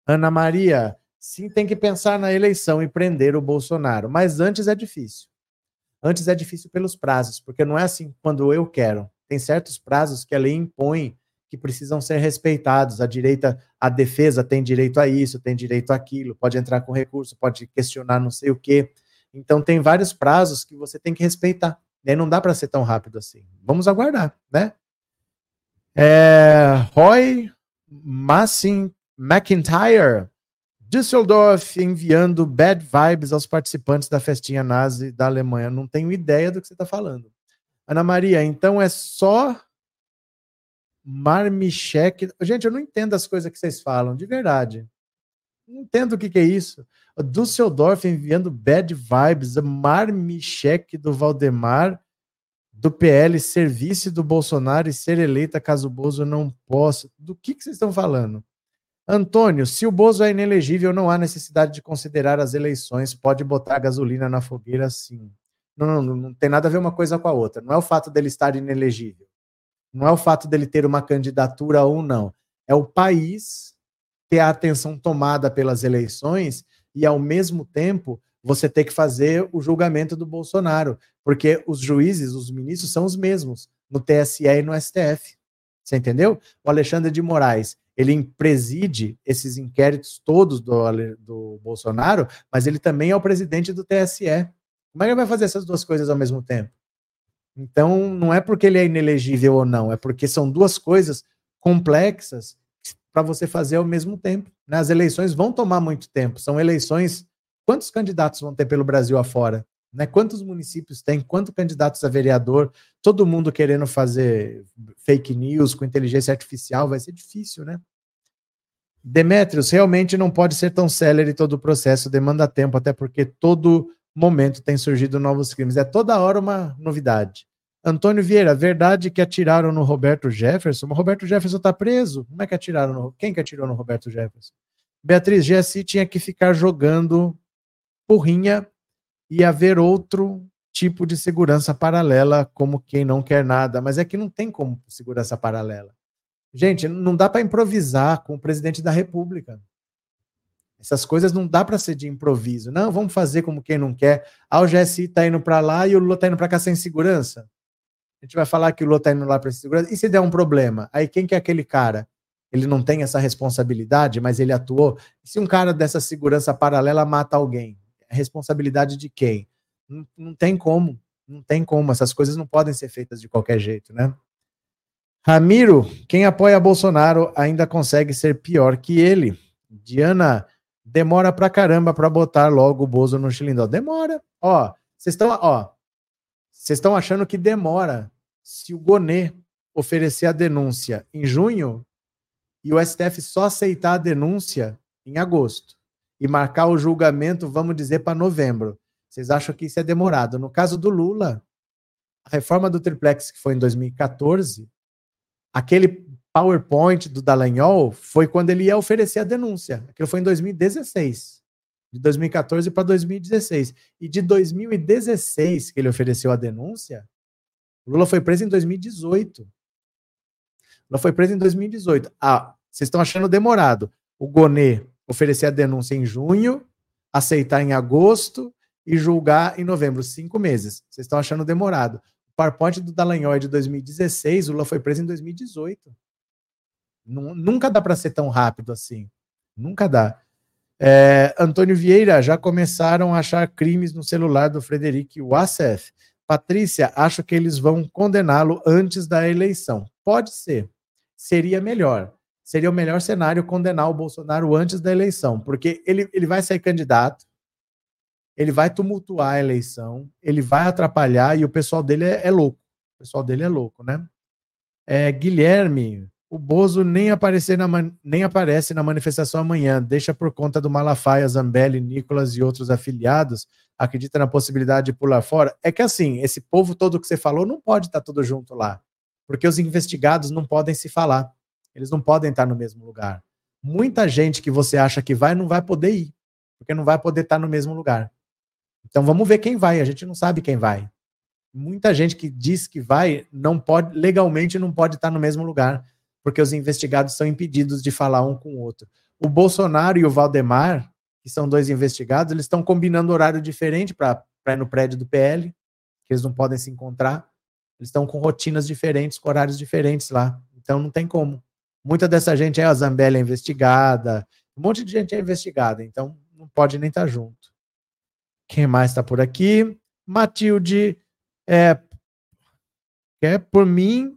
Ana Maria, sim, tem que pensar na eleição e prender o Bolsonaro, mas antes é difícil. Antes é difícil pelos prazos, porque não é assim quando eu quero. Tem certos prazos que a lei impõe que precisam ser respeitados. A direita, a defesa tem direito a isso, tem direito àquilo, pode entrar com recurso, pode questionar não sei o quê. Então tem vários prazos que você tem que respeitar. E não dá para ser tão rápido assim. Vamos aguardar, né? É, Roy Massin McIntyre, Düsseldorf enviando bad vibes aos participantes da festinha nazi da Alemanha. Não tenho ideia do que você está falando. Ana Maria, então é só Marmichek. Gente, eu não entendo as coisas que vocês falam, de verdade. Não entendo o que, que é isso. Düsseldorf enviando bad vibes, Marmichek do Valdemar, do PL, serviço do Bolsonaro e ser eleita caso o Bozo não possa. Do que, que vocês estão falando? Antônio, se o Bozo é inelegível, não há necessidade de considerar as eleições, pode botar gasolina na fogueira sim. Não, não, não tem nada a ver uma coisa com a outra. Não é o fato dele estar inelegível. Não é o fato dele ter uma candidatura ou não. É o país ter a atenção tomada pelas eleições e, ao mesmo tempo, você ter que fazer o julgamento do Bolsonaro, porque os juízes, os ministros são os mesmos no TSE e no STF. Você entendeu? O Alexandre de Moraes, ele preside esses inquéritos todos do, do Bolsonaro, mas ele também é o presidente do TSE. Como é que ele vai fazer essas duas coisas ao mesmo tempo? Então, não é porque ele é inelegível ou não, é porque são duas coisas complexas para você fazer ao mesmo tempo. Né? As eleições vão tomar muito tempo. São eleições. Quantos candidatos vão ter pelo Brasil afora? Né? Quantos municípios tem? Quantos candidatos a vereador? Todo mundo querendo fazer fake news com inteligência artificial vai ser difícil, né? Demetrios, realmente não pode ser tão célere todo o processo, demanda tempo, até porque todo momento tem surgido novos crimes. É toda hora uma novidade. Antônio Vieira, verdade que atiraram no Roberto Jefferson? O Roberto Jefferson está preso. Como é que atiraram no. Quem que atirou no Roberto Jefferson? Beatriz, GSI tinha que ficar jogando porrinha e haver outro tipo de segurança paralela, como quem não quer nada. Mas é que não tem como segurança paralela. Gente, não dá para improvisar com o presidente da República. Essas coisas não dá para ser de improviso. Não, vamos fazer como quem não quer. Ah, o GSI está indo para lá e o Lula está indo para cá sem segurança. A gente vai falar que o Lula está indo lá para segurança. E se der um problema? Aí quem que é aquele cara? Ele não tem essa responsabilidade, mas ele atuou. E se um cara dessa segurança paralela mata alguém? É responsabilidade de quem? Não, não tem como. Não tem como. Essas coisas não podem ser feitas de qualquer jeito, né? Ramiro, quem apoia Bolsonaro ainda consegue ser pior que ele. Diana, demora pra caramba pra botar logo o Bozo no xilindó. Demora. Ó, vocês estão, ó, vocês estão achando que demora. Se o Gonê oferecer a denúncia em junho e o STF só aceitar a denúncia em agosto e marcar o julgamento, vamos dizer, para novembro. Vocês acham que isso é demorado? No caso do Lula, a reforma do triplex que foi em 2014, aquele PowerPoint do Dallagnol foi quando ele ia oferecer a denúncia. Aquilo foi em 2016. De 2014 para 2016. E de 2016 que ele ofereceu a denúncia, Lula foi preso em 2018. Lula foi preso em 2018. Ah, vocês estão achando demorado. O Gonê oferecer a denúncia em junho, aceitar em agosto e julgar em novembro. Cinco meses. Vocês estão achando demorado. PowerPoint do Dallagnol é de 2016, o Lula foi preso em 2018. Nunca dá para ser tão rápido assim. Nunca dá. É, Antônio Vieira, já começaram a achar crimes no celular do Frederic Wassef. Patrícia, acho que eles vão condená-lo antes da eleição. Pode ser. Seria melhor. Seria o melhor cenário condenar o Bolsonaro antes da eleição, porque ele, ele vai ser candidato, ele vai tumultuar a eleição, ele vai atrapalhar e o pessoal dele é, é louco. O pessoal dele é louco, né? É, Guilherme, o Bozo nem, aparecer na, nem aparece na manifestação amanhã, deixa por conta do Malafaia, Zambelli, Nicolas e outros afiliados, acredita na possibilidade de pular fora. É que assim, esse povo todo que você falou não pode estar todo junto lá, porque os investigados não podem se falar, eles não podem estar no mesmo lugar. Muita gente que você acha que vai não vai poder ir, porque não vai poder estar no mesmo lugar. Então vamos ver quem vai, a gente não sabe quem vai. Muita gente que diz que vai não pode legalmente não pode estar no mesmo lugar porque os investigados são impedidos de falar um com o outro. O Bolsonaro e o Valdemar, que são dois investigados, eles estão combinando horário diferente para ir no prédio do PL, que eles não podem se encontrar. Eles estão com rotinas diferentes, com horários diferentes lá. Então não tem como. Muita dessa gente é a Zambelli investigada, um monte de gente é investigada, então não pode nem estar junto. Quem mais está por aqui? Matilde, é, é por mim,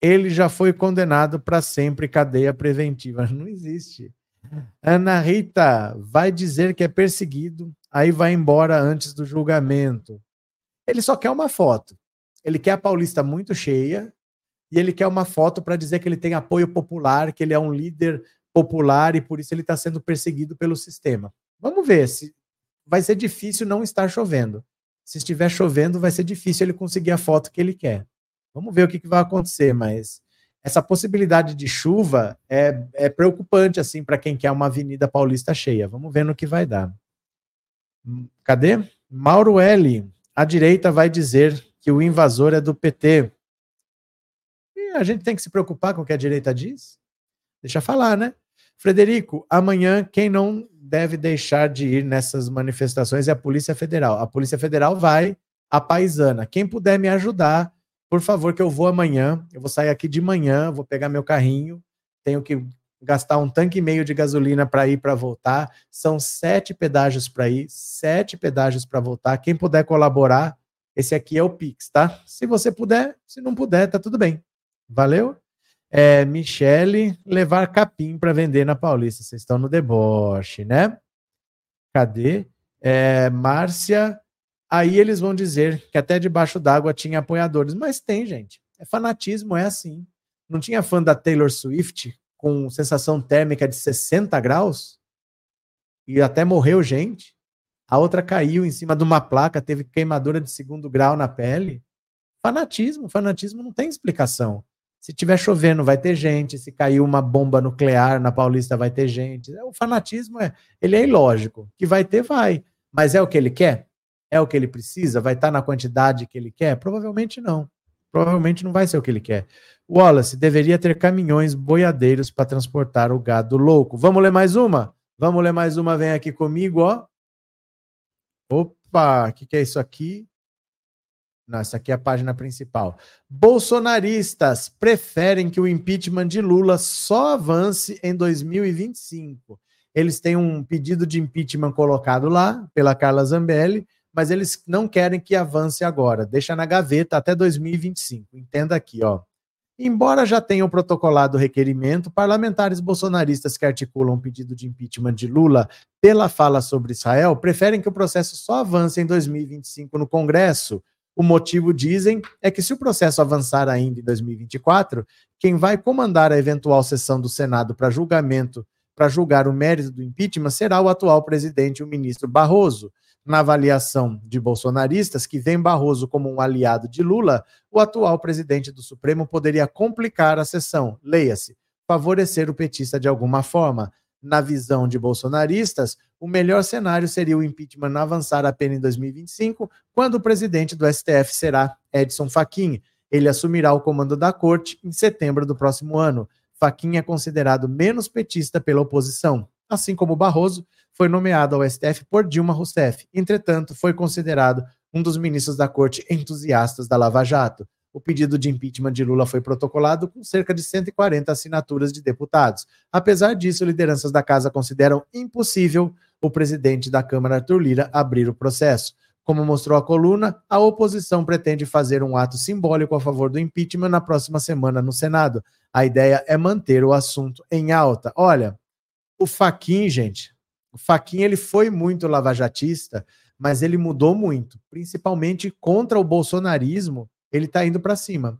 ele já foi condenado para sempre cadeia preventiva. [laughs] Não existe. Ana Rita vai dizer que é perseguido, aí vai embora antes do julgamento. Ele só quer uma foto. Ele quer a Paulista muito cheia e ele quer uma foto para dizer que ele tem apoio popular, que ele é um líder popular e por isso ele está sendo perseguido pelo sistema. Vamos ver se vai ser difícil não estar chovendo. Se estiver chovendo, vai ser difícil ele conseguir a foto que ele quer. Vamos ver o que, que vai acontecer, mas essa possibilidade de chuva é, é preocupante assim para quem quer uma Avenida Paulista cheia. Vamos ver no que vai dar. Cadê? Mauro L. A direita vai dizer que o invasor é do PT. E a gente tem que se preocupar com o que a direita diz? Deixa falar, né? Frederico, amanhã quem não deve deixar de ir nessas manifestações é a Polícia Federal. A Polícia Federal vai a paisana. Quem puder me ajudar, por favor, que eu vou amanhã, eu vou sair aqui de manhã, vou pegar meu carrinho, tenho que gastar um tanque e meio de gasolina para ir para voltar. São sete pedágios para ir, sete pedágios para voltar. Quem puder colaborar, esse aqui é o Pix, tá? Se você puder, se não puder, tá tudo bem. Valeu? É, Michele, levar capim para vender na Paulista. Vocês estão no deboche, né? Cadê? É, Márcia, Aí eles vão dizer que até debaixo d'água tinha apoiadores. Mas tem, gente. É fanatismo, é assim. Não tinha fã da Taylor Swift com sensação térmica de 60 graus? E até morreu gente. A outra caiu em cima de uma placa, teve queimadura de segundo grau na pele. Fanatismo, fanatismo não tem explicação. Se tiver chovendo, vai ter gente. Se caiu uma bomba nuclear na Paulista, vai ter gente. O fanatismo é, ele é ilógico. Que vai ter, vai. Mas é o que ele quer? É o que ele precisa? Vai estar na quantidade que ele quer? Provavelmente não. Provavelmente não vai ser o que ele quer. Wallace deveria ter caminhões boiadeiros para transportar o gado louco. Vamos ler mais uma? Vamos ler mais uma, vem aqui comigo, ó. Opa, o que, que é isso aqui? Não, essa aqui é a página principal. Bolsonaristas preferem que o impeachment de Lula só avance em 2025. Eles têm um pedido de impeachment colocado lá pela Carla Zambelli, mas eles não querem que avance agora. Deixa na gaveta até 2025. Entenda aqui, ó. Embora já tenham protocolado o requerimento, parlamentares bolsonaristas que articulam o pedido de impeachment de Lula pela fala sobre Israel preferem que o processo só avance em 2025 no Congresso. O motivo, dizem, é que se o processo avançar ainda em 2024, quem vai comandar a eventual sessão do Senado para julgamento, para julgar o mérito do impeachment, será o atual presidente, o ministro Barroso. Na avaliação de bolsonaristas, que vem Barroso como um aliado de Lula, o atual presidente do Supremo poderia complicar a sessão, leia-se, favorecer o petista de alguma forma. Na visão de bolsonaristas, o melhor cenário seria o impeachment avançar apenas em 2025, quando o presidente do STF será Edson Fachin. Ele assumirá o comando da corte em setembro do próximo ano. Fachin é considerado menos petista pela oposição, assim como Barroso, foi nomeado ao STF por Dilma Rousseff. Entretanto, foi considerado um dos ministros da corte entusiastas da Lava Jato. O pedido de impeachment de Lula foi protocolado com cerca de 140 assinaturas de deputados. Apesar disso, lideranças da casa consideram impossível o presidente da Câmara, Arthur Lira, abrir o processo. Como mostrou a coluna, a oposição pretende fazer um ato simbólico a favor do impeachment na próxima semana no Senado. A ideia é manter o assunto em alta. Olha, o Faquin, gente, o Faquin ele foi muito lavajatista, mas ele mudou muito, principalmente contra o bolsonarismo, ele está indo para cima.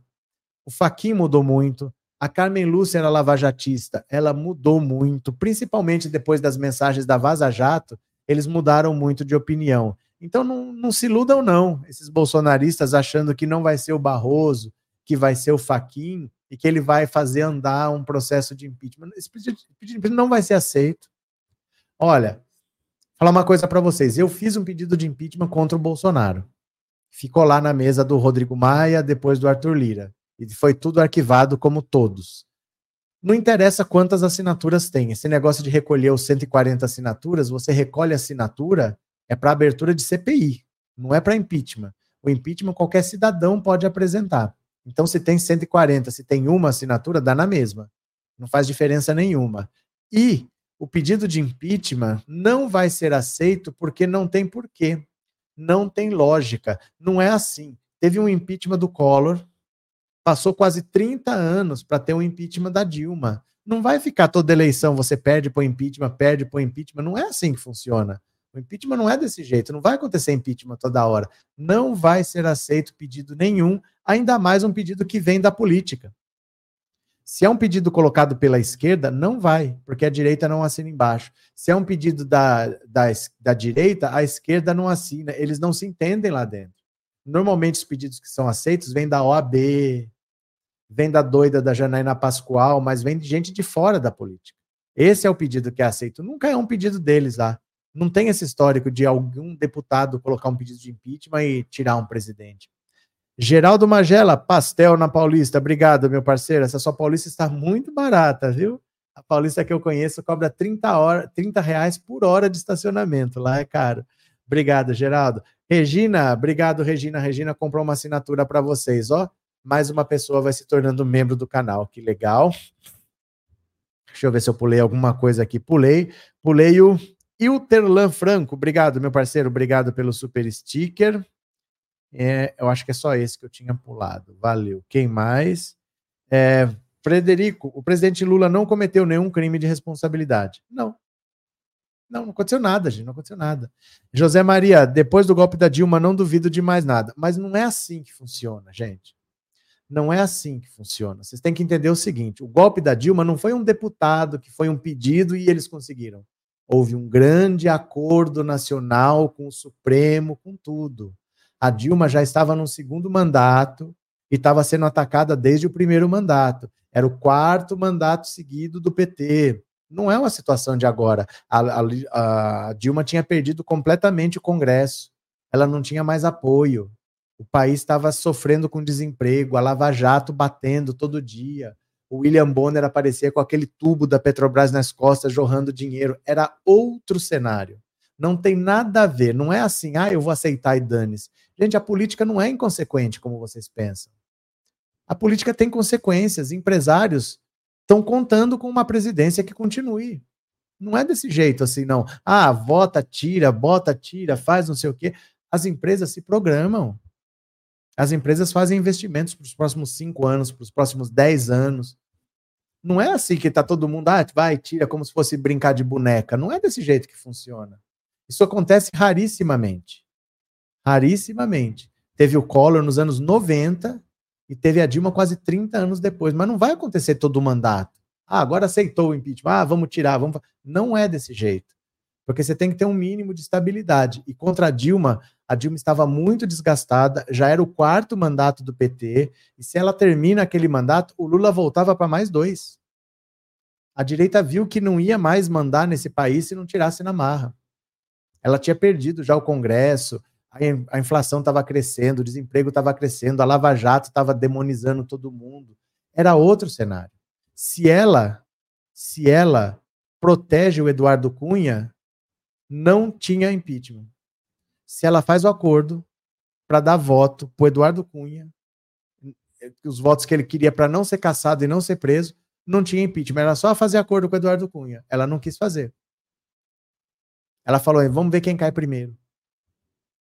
O Faquin mudou muito, a Carmen Lúcia era lavajatista, ela mudou muito, principalmente depois das mensagens da Vaza Jato, eles mudaram muito de opinião. Então não, não se iludam não, esses bolsonaristas achando que não vai ser o Barroso, que vai ser o Faquin e que ele vai fazer andar um processo de impeachment. Esse pedido de impeachment não vai ser aceito. Olha, falar uma coisa para vocês. Eu fiz um pedido de impeachment contra o Bolsonaro. Ficou lá na mesa do Rodrigo Maia, depois do Arthur Lira. E foi tudo arquivado como todos. Não interessa quantas assinaturas tem. Esse negócio de recolher os 140 assinaturas, você recolhe assinatura é para abertura de CPI, não é para impeachment. O impeachment qualquer cidadão pode apresentar. Então, se tem 140, se tem uma assinatura, dá na mesma. Não faz diferença nenhuma. E o pedido de impeachment não vai ser aceito porque não tem porquê, não tem lógica. Não é assim. Teve um impeachment do Collor, passou quase 30 anos para ter um impeachment da Dilma. Não vai ficar toda eleição, você perde por impeachment, perde por impeachment. Não é assim que funciona. O impeachment não é desse jeito, não vai acontecer impeachment toda hora. Não vai ser aceito pedido nenhum, ainda mais um pedido que vem da política. Se é um pedido colocado pela esquerda, não vai, porque a direita não assina embaixo. Se é um pedido da, da, da direita, a esquerda não assina. Eles não se entendem lá dentro. Normalmente, os pedidos que são aceitos vêm da OAB, vem da doida da Janaína Pascoal, mas vem de gente de fora da política. Esse é o pedido que é aceito. Nunca é um pedido deles lá. Não tem esse histórico de algum deputado colocar um pedido de impeachment e tirar um presidente. Geraldo Magela, pastel na Paulista. Obrigado, meu parceiro. Essa sua Paulista está muito barata, viu? A Paulista que eu conheço cobra 30, hora, 30 reais por hora de estacionamento. Lá é caro. Obrigado, Geraldo. Regina, obrigado, Regina. Regina comprou uma assinatura para vocês, ó. Mais uma pessoa vai se tornando membro do canal. Que legal. Deixa eu ver se eu pulei alguma coisa aqui. Pulei. Pulei o Ilterlan Franco. Obrigado, meu parceiro. Obrigado pelo super sticker. É, eu acho que é só esse que eu tinha pulado. Valeu. Quem mais? É, Frederico, o presidente Lula não cometeu nenhum crime de responsabilidade. Não. Não, não aconteceu nada, gente. Não aconteceu nada. José Maria, depois do golpe da Dilma, não duvido de mais nada. Mas não é assim que funciona, gente. Não é assim que funciona. Vocês têm que entender o seguinte: o golpe da Dilma não foi um deputado que foi um pedido e eles conseguiram. Houve um grande acordo nacional com o Supremo, com tudo. A Dilma já estava no segundo mandato e estava sendo atacada desde o primeiro mandato. Era o quarto mandato seguido do PT. Não é uma situação de agora. A, a, a Dilma tinha perdido completamente o Congresso. Ela não tinha mais apoio. O país estava sofrendo com desemprego, a Lava Jato batendo todo dia. O William Bonner aparecia com aquele tubo da Petrobras nas costas, jorrando dinheiro. Era outro cenário. Não tem nada a ver. Não é assim, ah, eu vou aceitar e dane-se. Gente, a política não é inconsequente como vocês pensam. A política tem consequências. Empresários estão contando com uma presidência que continue. Não é desse jeito assim, não. Ah, vota, tira, bota, tira, faz não sei o quê. As empresas se programam. As empresas fazem investimentos para os próximos cinco anos, para os próximos dez anos. Não é assim que está todo mundo, ah, vai, tira, como se fosse brincar de boneca. Não é desse jeito que funciona. Isso acontece rarissimamente. Rarissimamente. Teve o Collor nos anos 90 e teve a Dilma quase 30 anos depois. Mas não vai acontecer todo o mandato. Ah, agora aceitou o impeachment. Ah, vamos tirar, vamos. Não é desse jeito. Porque você tem que ter um mínimo de estabilidade. E contra a Dilma, a Dilma estava muito desgastada, já era o quarto mandato do PT, e se ela termina aquele mandato, o Lula voltava para mais dois. A direita viu que não ia mais mandar nesse país se não tirasse na marra. Ela tinha perdido já o Congresso, a inflação estava crescendo, o desemprego estava crescendo, a Lava Jato estava demonizando todo mundo. Era outro cenário. Se ela, se ela protege o Eduardo Cunha, não tinha impeachment. Se ela faz o acordo para dar voto para Eduardo Cunha, os votos que ele queria para não ser caçado e não ser preso, não tinha impeachment. Era só fazer acordo com o Eduardo Cunha. Ela não quis fazer. Ela falou: vamos ver quem cai primeiro.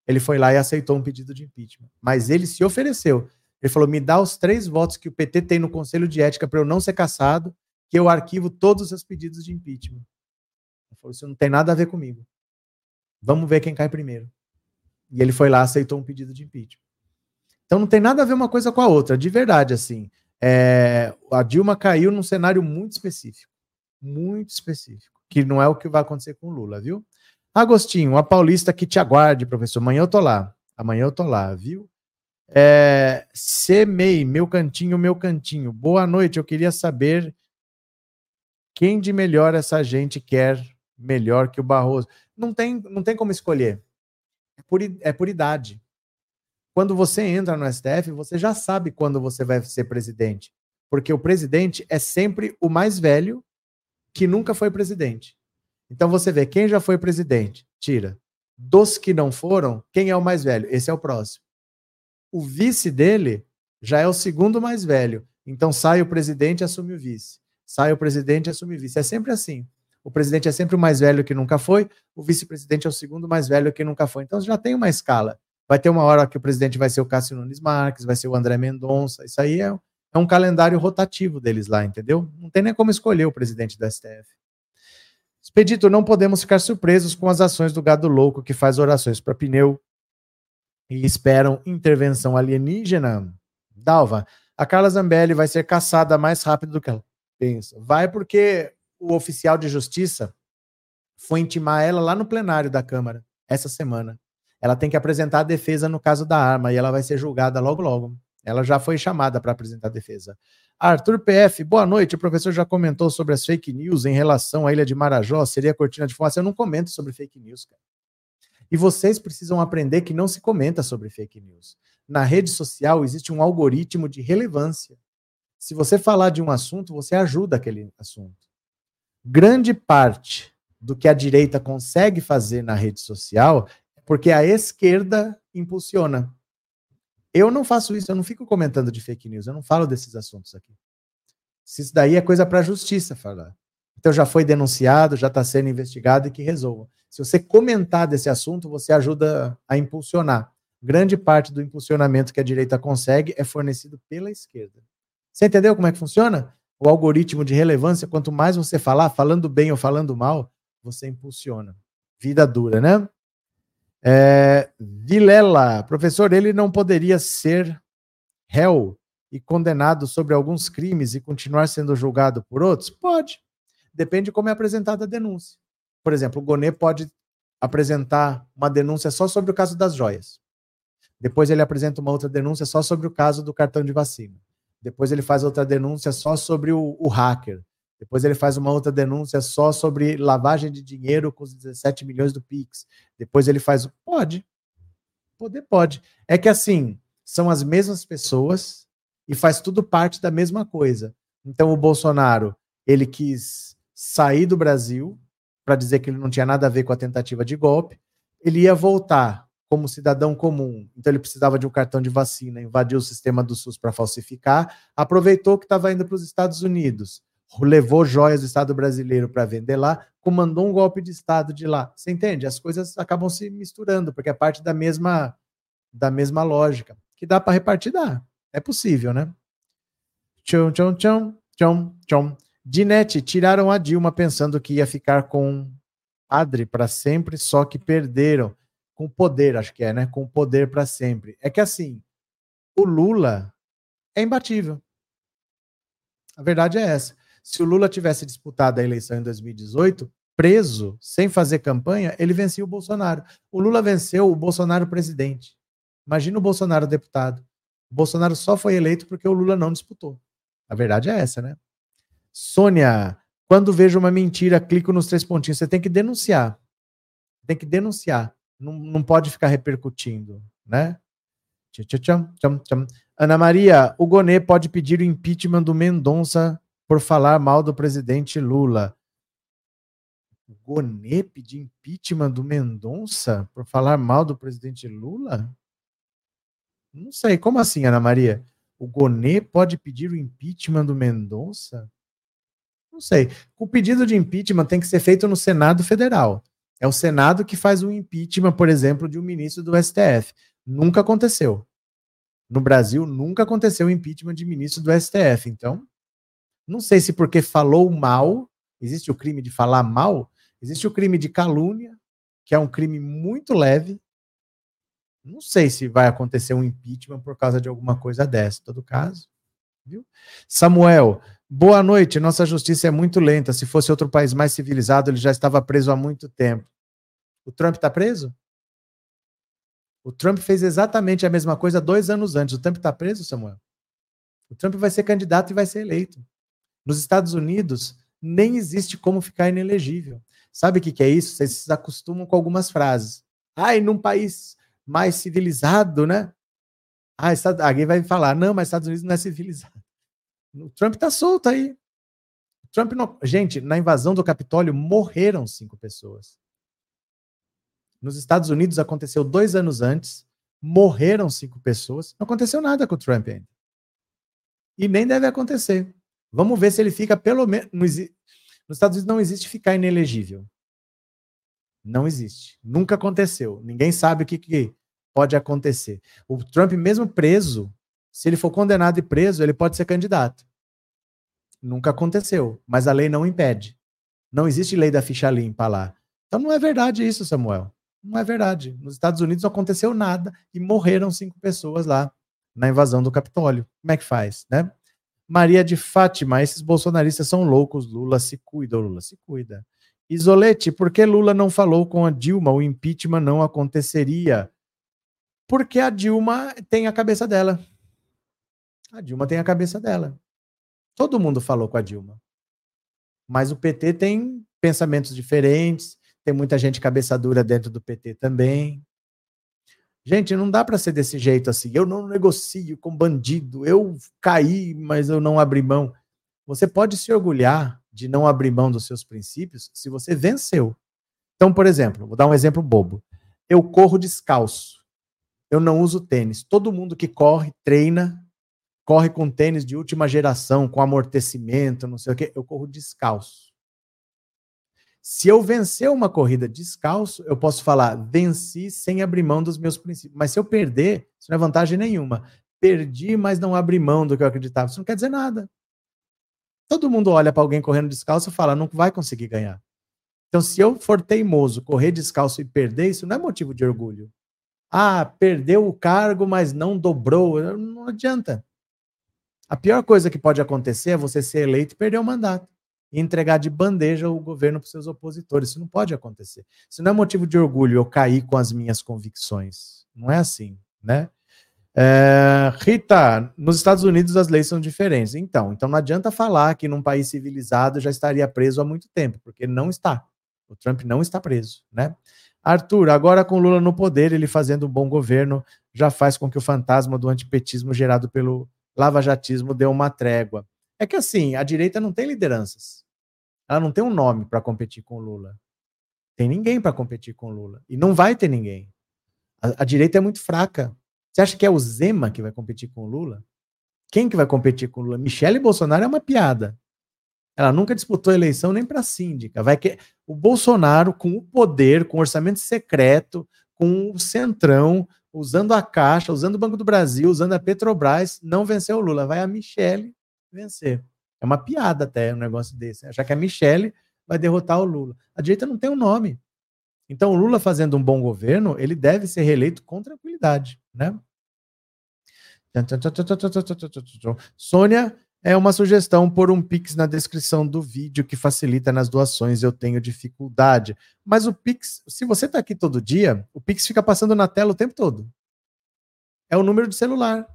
Ele foi lá e aceitou um pedido de impeachment. Mas ele se ofereceu. Ele falou: me dá os três votos que o PT tem no Conselho de Ética para eu não ser caçado, que eu arquivo todos os pedidos de impeachment. Ele falou: isso não tem nada a ver comigo. Vamos ver quem cai primeiro. E ele foi lá, aceitou um pedido de impeachment. Então não tem nada a ver uma coisa com a outra, de verdade, assim. É, a Dilma caiu num cenário muito específico. Muito específico. Que não é o que vai acontecer com o Lula, viu? Agostinho, a paulista que te aguarde, professor. Amanhã eu tô lá. Amanhã eu tô lá, viu? É, Semei, meu cantinho, meu cantinho. Boa noite. Eu queria saber quem de melhor essa gente quer melhor que o Barroso. Não tem, não tem como escolher. É por, é por idade. Quando você entra no STF, você já sabe quando você vai ser presidente. Porque o presidente é sempre o mais velho que nunca foi presidente. Então você vê quem já foi presidente, tira. Dos que não foram, quem é o mais velho? Esse é o próximo. O vice dele já é o segundo mais velho. Então sai o presidente e assume o vice. Sai o presidente e assume o vice. É sempre assim. O presidente é sempre o mais velho que nunca foi, o vice-presidente é o segundo mais velho que nunca foi. Então já tem uma escala. Vai ter uma hora que o presidente vai ser o Cássio Nunes Marques, vai ser o André Mendonça. Isso aí é, é um calendário rotativo deles lá, entendeu? Não tem nem como escolher o presidente da STF. Expedito, não podemos ficar surpresos com as ações do gado louco que faz orações para pneu e esperam intervenção alienígena. Dalva, a Carla Zambelli vai ser caçada mais rápido do que ela pensa. Vai porque o oficial de justiça foi intimar ela lá no plenário da Câmara essa semana. Ela tem que apresentar a defesa no caso da arma e ela vai ser julgada logo logo. Ela já foi chamada para apresentar a defesa. Arthur PF, boa noite. O professor já comentou sobre as fake news em relação à ilha de Marajó. Seria cortina de fumaça? Eu não comento sobre fake news, cara. E vocês precisam aprender que não se comenta sobre fake news. Na rede social existe um algoritmo de relevância. Se você falar de um assunto, você ajuda aquele assunto. Grande parte do que a direita consegue fazer na rede social é porque a esquerda impulsiona. Eu não faço isso, eu não fico comentando de fake news, eu não falo desses assuntos aqui. Isso daí é coisa para a justiça falar. Então já foi denunciado, já está sendo investigado e que resolva. Se você comentar desse assunto, você ajuda a impulsionar. Grande parte do impulsionamento que a direita consegue é fornecido pela esquerda. Você entendeu como é que funciona? o algoritmo de relevância, quanto mais você falar, falando bem ou falando mal, você impulsiona. Vida dura, né? É, Vilela, professor, ele não poderia ser réu e condenado sobre alguns crimes e continuar sendo julgado por outros? Pode. Depende de como é apresentada a denúncia. Por exemplo, o Gonê pode apresentar uma denúncia só sobre o caso das joias. Depois ele apresenta uma outra denúncia só sobre o caso do cartão de vacina. Depois ele faz outra denúncia só sobre o, o hacker. Depois ele faz uma outra denúncia só sobre lavagem de dinheiro com os 17 milhões do Pix. Depois ele faz. Pode. Poder pode. É que assim, são as mesmas pessoas e faz tudo parte da mesma coisa. Então o Bolsonaro, ele quis sair do Brasil para dizer que ele não tinha nada a ver com a tentativa de golpe. Ele ia voltar como cidadão comum, então ele precisava de um cartão de vacina, invadiu o sistema do SUS para falsificar, aproveitou que estava indo para os Estados Unidos, levou joias do Estado brasileiro para vender lá, comandou um golpe de Estado de lá. Você entende? As coisas acabam se misturando, porque é parte da mesma, da mesma lógica. Que dá para repartir, dá. É possível, né? Tchum, tchum, tchum, tchum, tchum. Dinete, tiraram a Dilma pensando que ia ficar com padre para sempre, só que perderam. Com poder, acho que é, né? Com poder para sempre. É que assim, o Lula é imbatível. A verdade é essa. Se o Lula tivesse disputado a eleição em 2018, preso, sem fazer campanha, ele vencia o Bolsonaro. O Lula venceu o Bolsonaro presidente. Imagina o Bolsonaro deputado. O Bolsonaro só foi eleito porque o Lula não disputou. A verdade é essa, né? Sônia, quando vejo uma mentira, clico nos três pontinhos. Você tem que denunciar. Tem que denunciar. Não, não pode ficar repercutindo, né? Tcham, tcham, tcham. Ana Maria, o Gonê pode pedir o impeachment do Mendonça por falar mal do presidente Lula. Gonê pedir impeachment do Mendonça por falar mal do presidente Lula? Não sei, como assim, Ana Maria? O Gonê pode pedir o impeachment do Mendonça? Não sei. O pedido de impeachment tem que ser feito no Senado Federal. É o Senado que faz o impeachment, por exemplo, de um ministro do STF. Nunca aconteceu. No Brasil, nunca aconteceu impeachment de ministro do STF. Então, não sei se porque falou mal, existe o crime de falar mal, existe o crime de calúnia, que é um crime muito leve, não sei se vai acontecer um impeachment por causa de alguma coisa dessa, em todo caso. Viu? Samuel, boa noite. Nossa justiça é muito lenta. Se fosse outro país mais civilizado, ele já estava preso há muito tempo. O Trump está preso? O Trump fez exatamente a mesma coisa dois anos antes. O Trump está preso, Samuel? O Trump vai ser candidato e vai ser eleito. Nos Estados Unidos, nem existe como ficar inelegível. Sabe o que, que é isso? Vocês se acostumam com algumas frases. Ai, num país mais civilizado, né? Ah, alguém vai falar, não, mas Estados Unidos não é civilizado. O Trump está solto aí. Trump não... Gente, na invasão do Capitólio morreram cinco pessoas. Nos Estados Unidos aconteceu dois anos antes, morreram cinco pessoas, não aconteceu nada com o Trump ainda. E nem deve acontecer. Vamos ver se ele fica pelo menos. Nos Estados Unidos não existe ficar inelegível. Não existe. Nunca aconteceu. Ninguém sabe o que, que pode acontecer. O Trump, mesmo preso, se ele for condenado e preso, ele pode ser candidato. Nunca aconteceu. Mas a lei não impede. Não existe lei da ficha limpa lá. Então não é verdade isso, Samuel. Não é verdade. Nos Estados Unidos não aconteceu nada e morreram cinco pessoas lá na invasão do Capitólio. Como é que faz, né? Maria de Fátima, esses bolsonaristas são loucos. Lula se cuida, Lula se cuida. Isolete, por que Lula não falou com a Dilma? O impeachment não aconteceria. Porque a Dilma tem a cabeça dela. A Dilma tem a cabeça dela. Todo mundo falou com a Dilma. Mas o PT tem pensamentos diferentes, tem muita gente cabeça dura dentro do PT também. Gente, não dá para ser desse jeito assim. Eu não negocio com bandido. Eu caí, mas eu não abri mão. Você pode se orgulhar de não abrir mão dos seus princípios se você venceu. Então, por exemplo, vou dar um exemplo bobo. Eu corro descalço. Eu não uso tênis. Todo mundo que corre, treina, corre com tênis de última geração, com amortecimento, não sei o quê. Eu corro descalço. Se eu vencer uma corrida descalço, eu posso falar, venci sem abrir mão dos meus princípios. Mas se eu perder, isso não é vantagem nenhuma. Perdi, mas não abri mão do que eu acreditava. Isso não quer dizer nada. Todo mundo olha para alguém correndo descalço e fala, não vai conseguir ganhar. Então, se eu for teimoso, correr descalço e perder, isso não é motivo de orgulho. Ah, perdeu o cargo, mas não dobrou. Não adianta. A pior coisa que pode acontecer é você ser eleito e perder o mandato. E entregar de bandeja o governo para seus opositores. Isso não pode acontecer. Isso não é motivo de orgulho eu cair com as minhas convicções. Não é assim, né? É, Rita, nos Estados Unidos as leis são diferentes. Então, então não adianta falar que num país civilizado já estaria preso há muito tempo, porque não está. O Trump não está preso, né? Arthur, agora com Lula no poder, ele fazendo um bom governo, já faz com que o fantasma do antipetismo gerado pelo lavajatismo dê uma trégua. É que assim, a direita não tem lideranças. Ela não tem um nome para competir com Lula. Tem ninguém para competir com Lula. E não vai ter ninguém. A, a direita é muito fraca. Você acha que é o Zema que vai competir com Lula? Quem que vai competir com Lula? Michele Bolsonaro é uma piada. Ela nunca disputou eleição nem para síndica. Vai que o Bolsonaro com o poder, com o orçamento secreto, com o centrão, usando a Caixa, usando o Banco do Brasil, usando a Petrobras, não venceu o Lula. Vai a Michele vencer. É uma piada até um negócio desse. Achar que a Michele vai derrotar o Lula. A direita não tem um nome. Então, o Lula fazendo um bom governo, ele deve ser reeleito com tranquilidade, né? Sônia, é uma sugestão por um Pix na descrição do vídeo que facilita nas doações. Eu tenho dificuldade. Mas o Pix, se você está aqui todo dia, o Pix fica passando na tela o tempo todo. É o número de celular.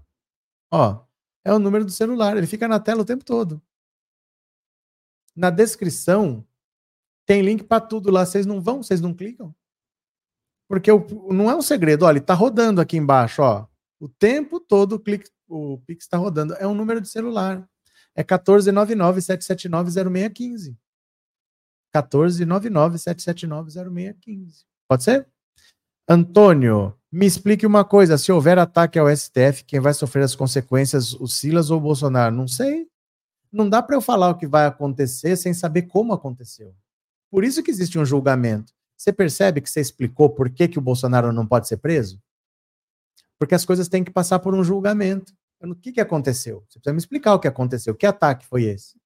Ó, é o número do celular. Ele fica na tela o tempo todo. Na descrição tem link para tudo lá. Vocês não vão? Vocês não clicam? Porque o, não é um segredo. Olha, está rodando aqui embaixo, ó. O tempo todo o, clique, o Pix está rodando. É um número de celular é 1499-779-0615. 1499-779-0615. Pode ser? Antônio, me explique uma coisa: se houver ataque ao STF, quem vai sofrer as consequências, o Silas ou o Bolsonaro? Não sei. Não dá para eu falar o que vai acontecer sem saber como aconteceu. Por isso que existe um julgamento. Você percebe que você explicou por que, que o Bolsonaro não pode ser preso? Porque as coisas têm que passar por um julgamento. O que, que aconteceu? Você precisa me explicar o que aconteceu. Que ataque foi esse?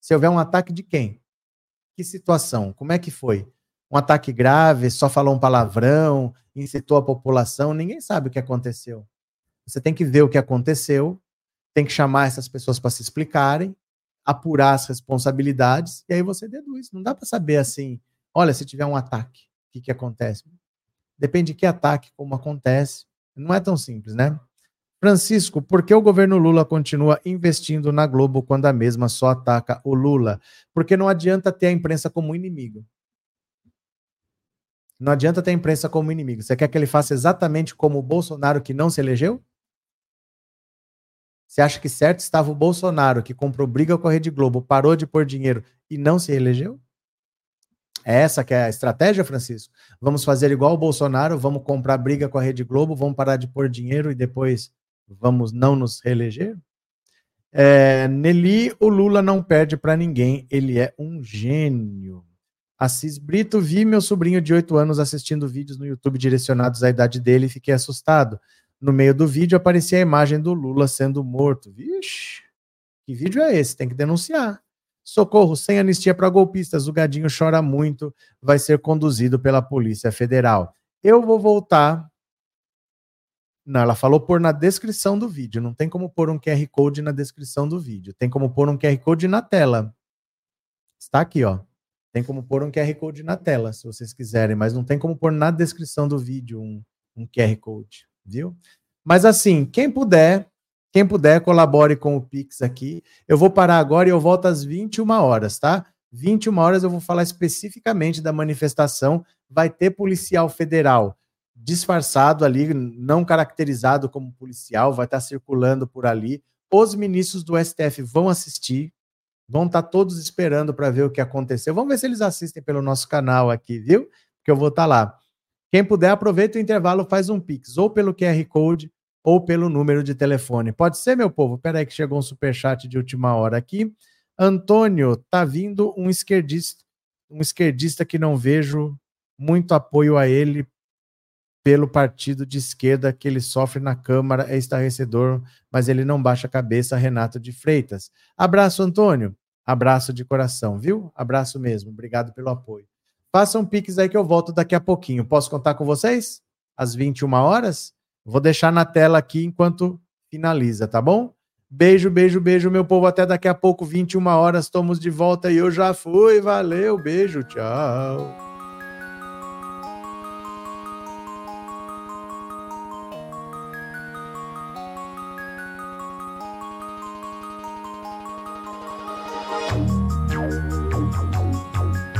Se houver um ataque de quem? Que situação? Como é que foi? Um ataque grave, só falou um palavrão, incitou a população, ninguém sabe o que aconteceu. Você tem que ver o que aconteceu, tem que chamar essas pessoas para se explicarem, apurar as responsabilidades, e aí você deduz. Não dá para saber assim, olha, se tiver um ataque, o que, que acontece? Depende de que ataque, como acontece. Não é tão simples, né? Francisco, por que o governo Lula continua investindo na Globo quando a mesma só ataca o Lula? Porque não adianta ter a imprensa como inimigo. Não adianta ter a imprensa como inimigo. Você quer que ele faça exatamente como o Bolsonaro que não se elegeu? Você acha que certo estava o Bolsonaro que comprou briga com a Rede Globo, parou de pôr dinheiro e não se elegeu? É essa que é a estratégia, Francisco? Vamos fazer igual o Bolsonaro, vamos comprar briga com a Rede Globo, vamos parar de pôr dinheiro e depois vamos não nos reeleger? É, Nelly, o Lula não perde para ninguém, ele é um gênio. Assis Brito, vi meu sobrinho de 8 anos assistindo vídeos no YouTube direcionados à idade dele e fiquei assustado. No meio do vídeo aparecia a imagem do Lula sendo morto. Vixe, que vídeo é esse? Tem que denunciar. Socorro, sem anistia para golpistas, o gadinho chora muito, vai ser conduzido pela Polícia Federal. Eu vou voltar não, ela falou pôr na descrição do vídeo. Não tem como pôr um QR Code na descrição do vídeo. Tem como pôr um QR Code na tela. Está aqui, ó. Tem como pôr um QR Code na tela, se vocês quiserem, mas não tem como pôr na descrição do vídeo um, um QR Code, viu? Mas assim, quem puder, quem puder, colabore com o Pix aqui. Eu vou parar agora e eu volto às 21 horas, tá? 21 horas eu vou falar especificamente da manifestação. Vai ter policial federal disfarçado ali, não caracterizado como policial, vai estar circulando por ali. Os ministros do STF vão assistir, vão estar todos esperando para ver o que aconteceu. Vamos ver se eles assistem pelo nosso canal aqui, viu? Que eu vou estar lá. Quem puder, aproveita o intervalo, faz um Pix, ou pelo QR Code, ou pelo número de telefone. Pode ser, meu povo? Espera aí que chegou um superchat de última hora aqui. Antônio, tá vindo um esquerdista, um esquerdista que não vejo muito apoio a ele pelo partido de esquerda que ele sofre na Câmara é estarrecedor, mas ele não baixa a cabeça, Renato de Freitas. Abraço, Antônio. Abraço de coração, viu? Abraço mesmo. Obrigado pelo apoio. Façam piques aí que eu volto daqui a pouquinho. Posso contar com vocês? Às 21 horas? Vou deixar na tela aqui enquanto finaliza, tá bom? Beijo, beijo, beijo, meu povo. Até daqui a pouco, 21 horas, estamos de volta e eu já fui. Valeu, beijo, tchau.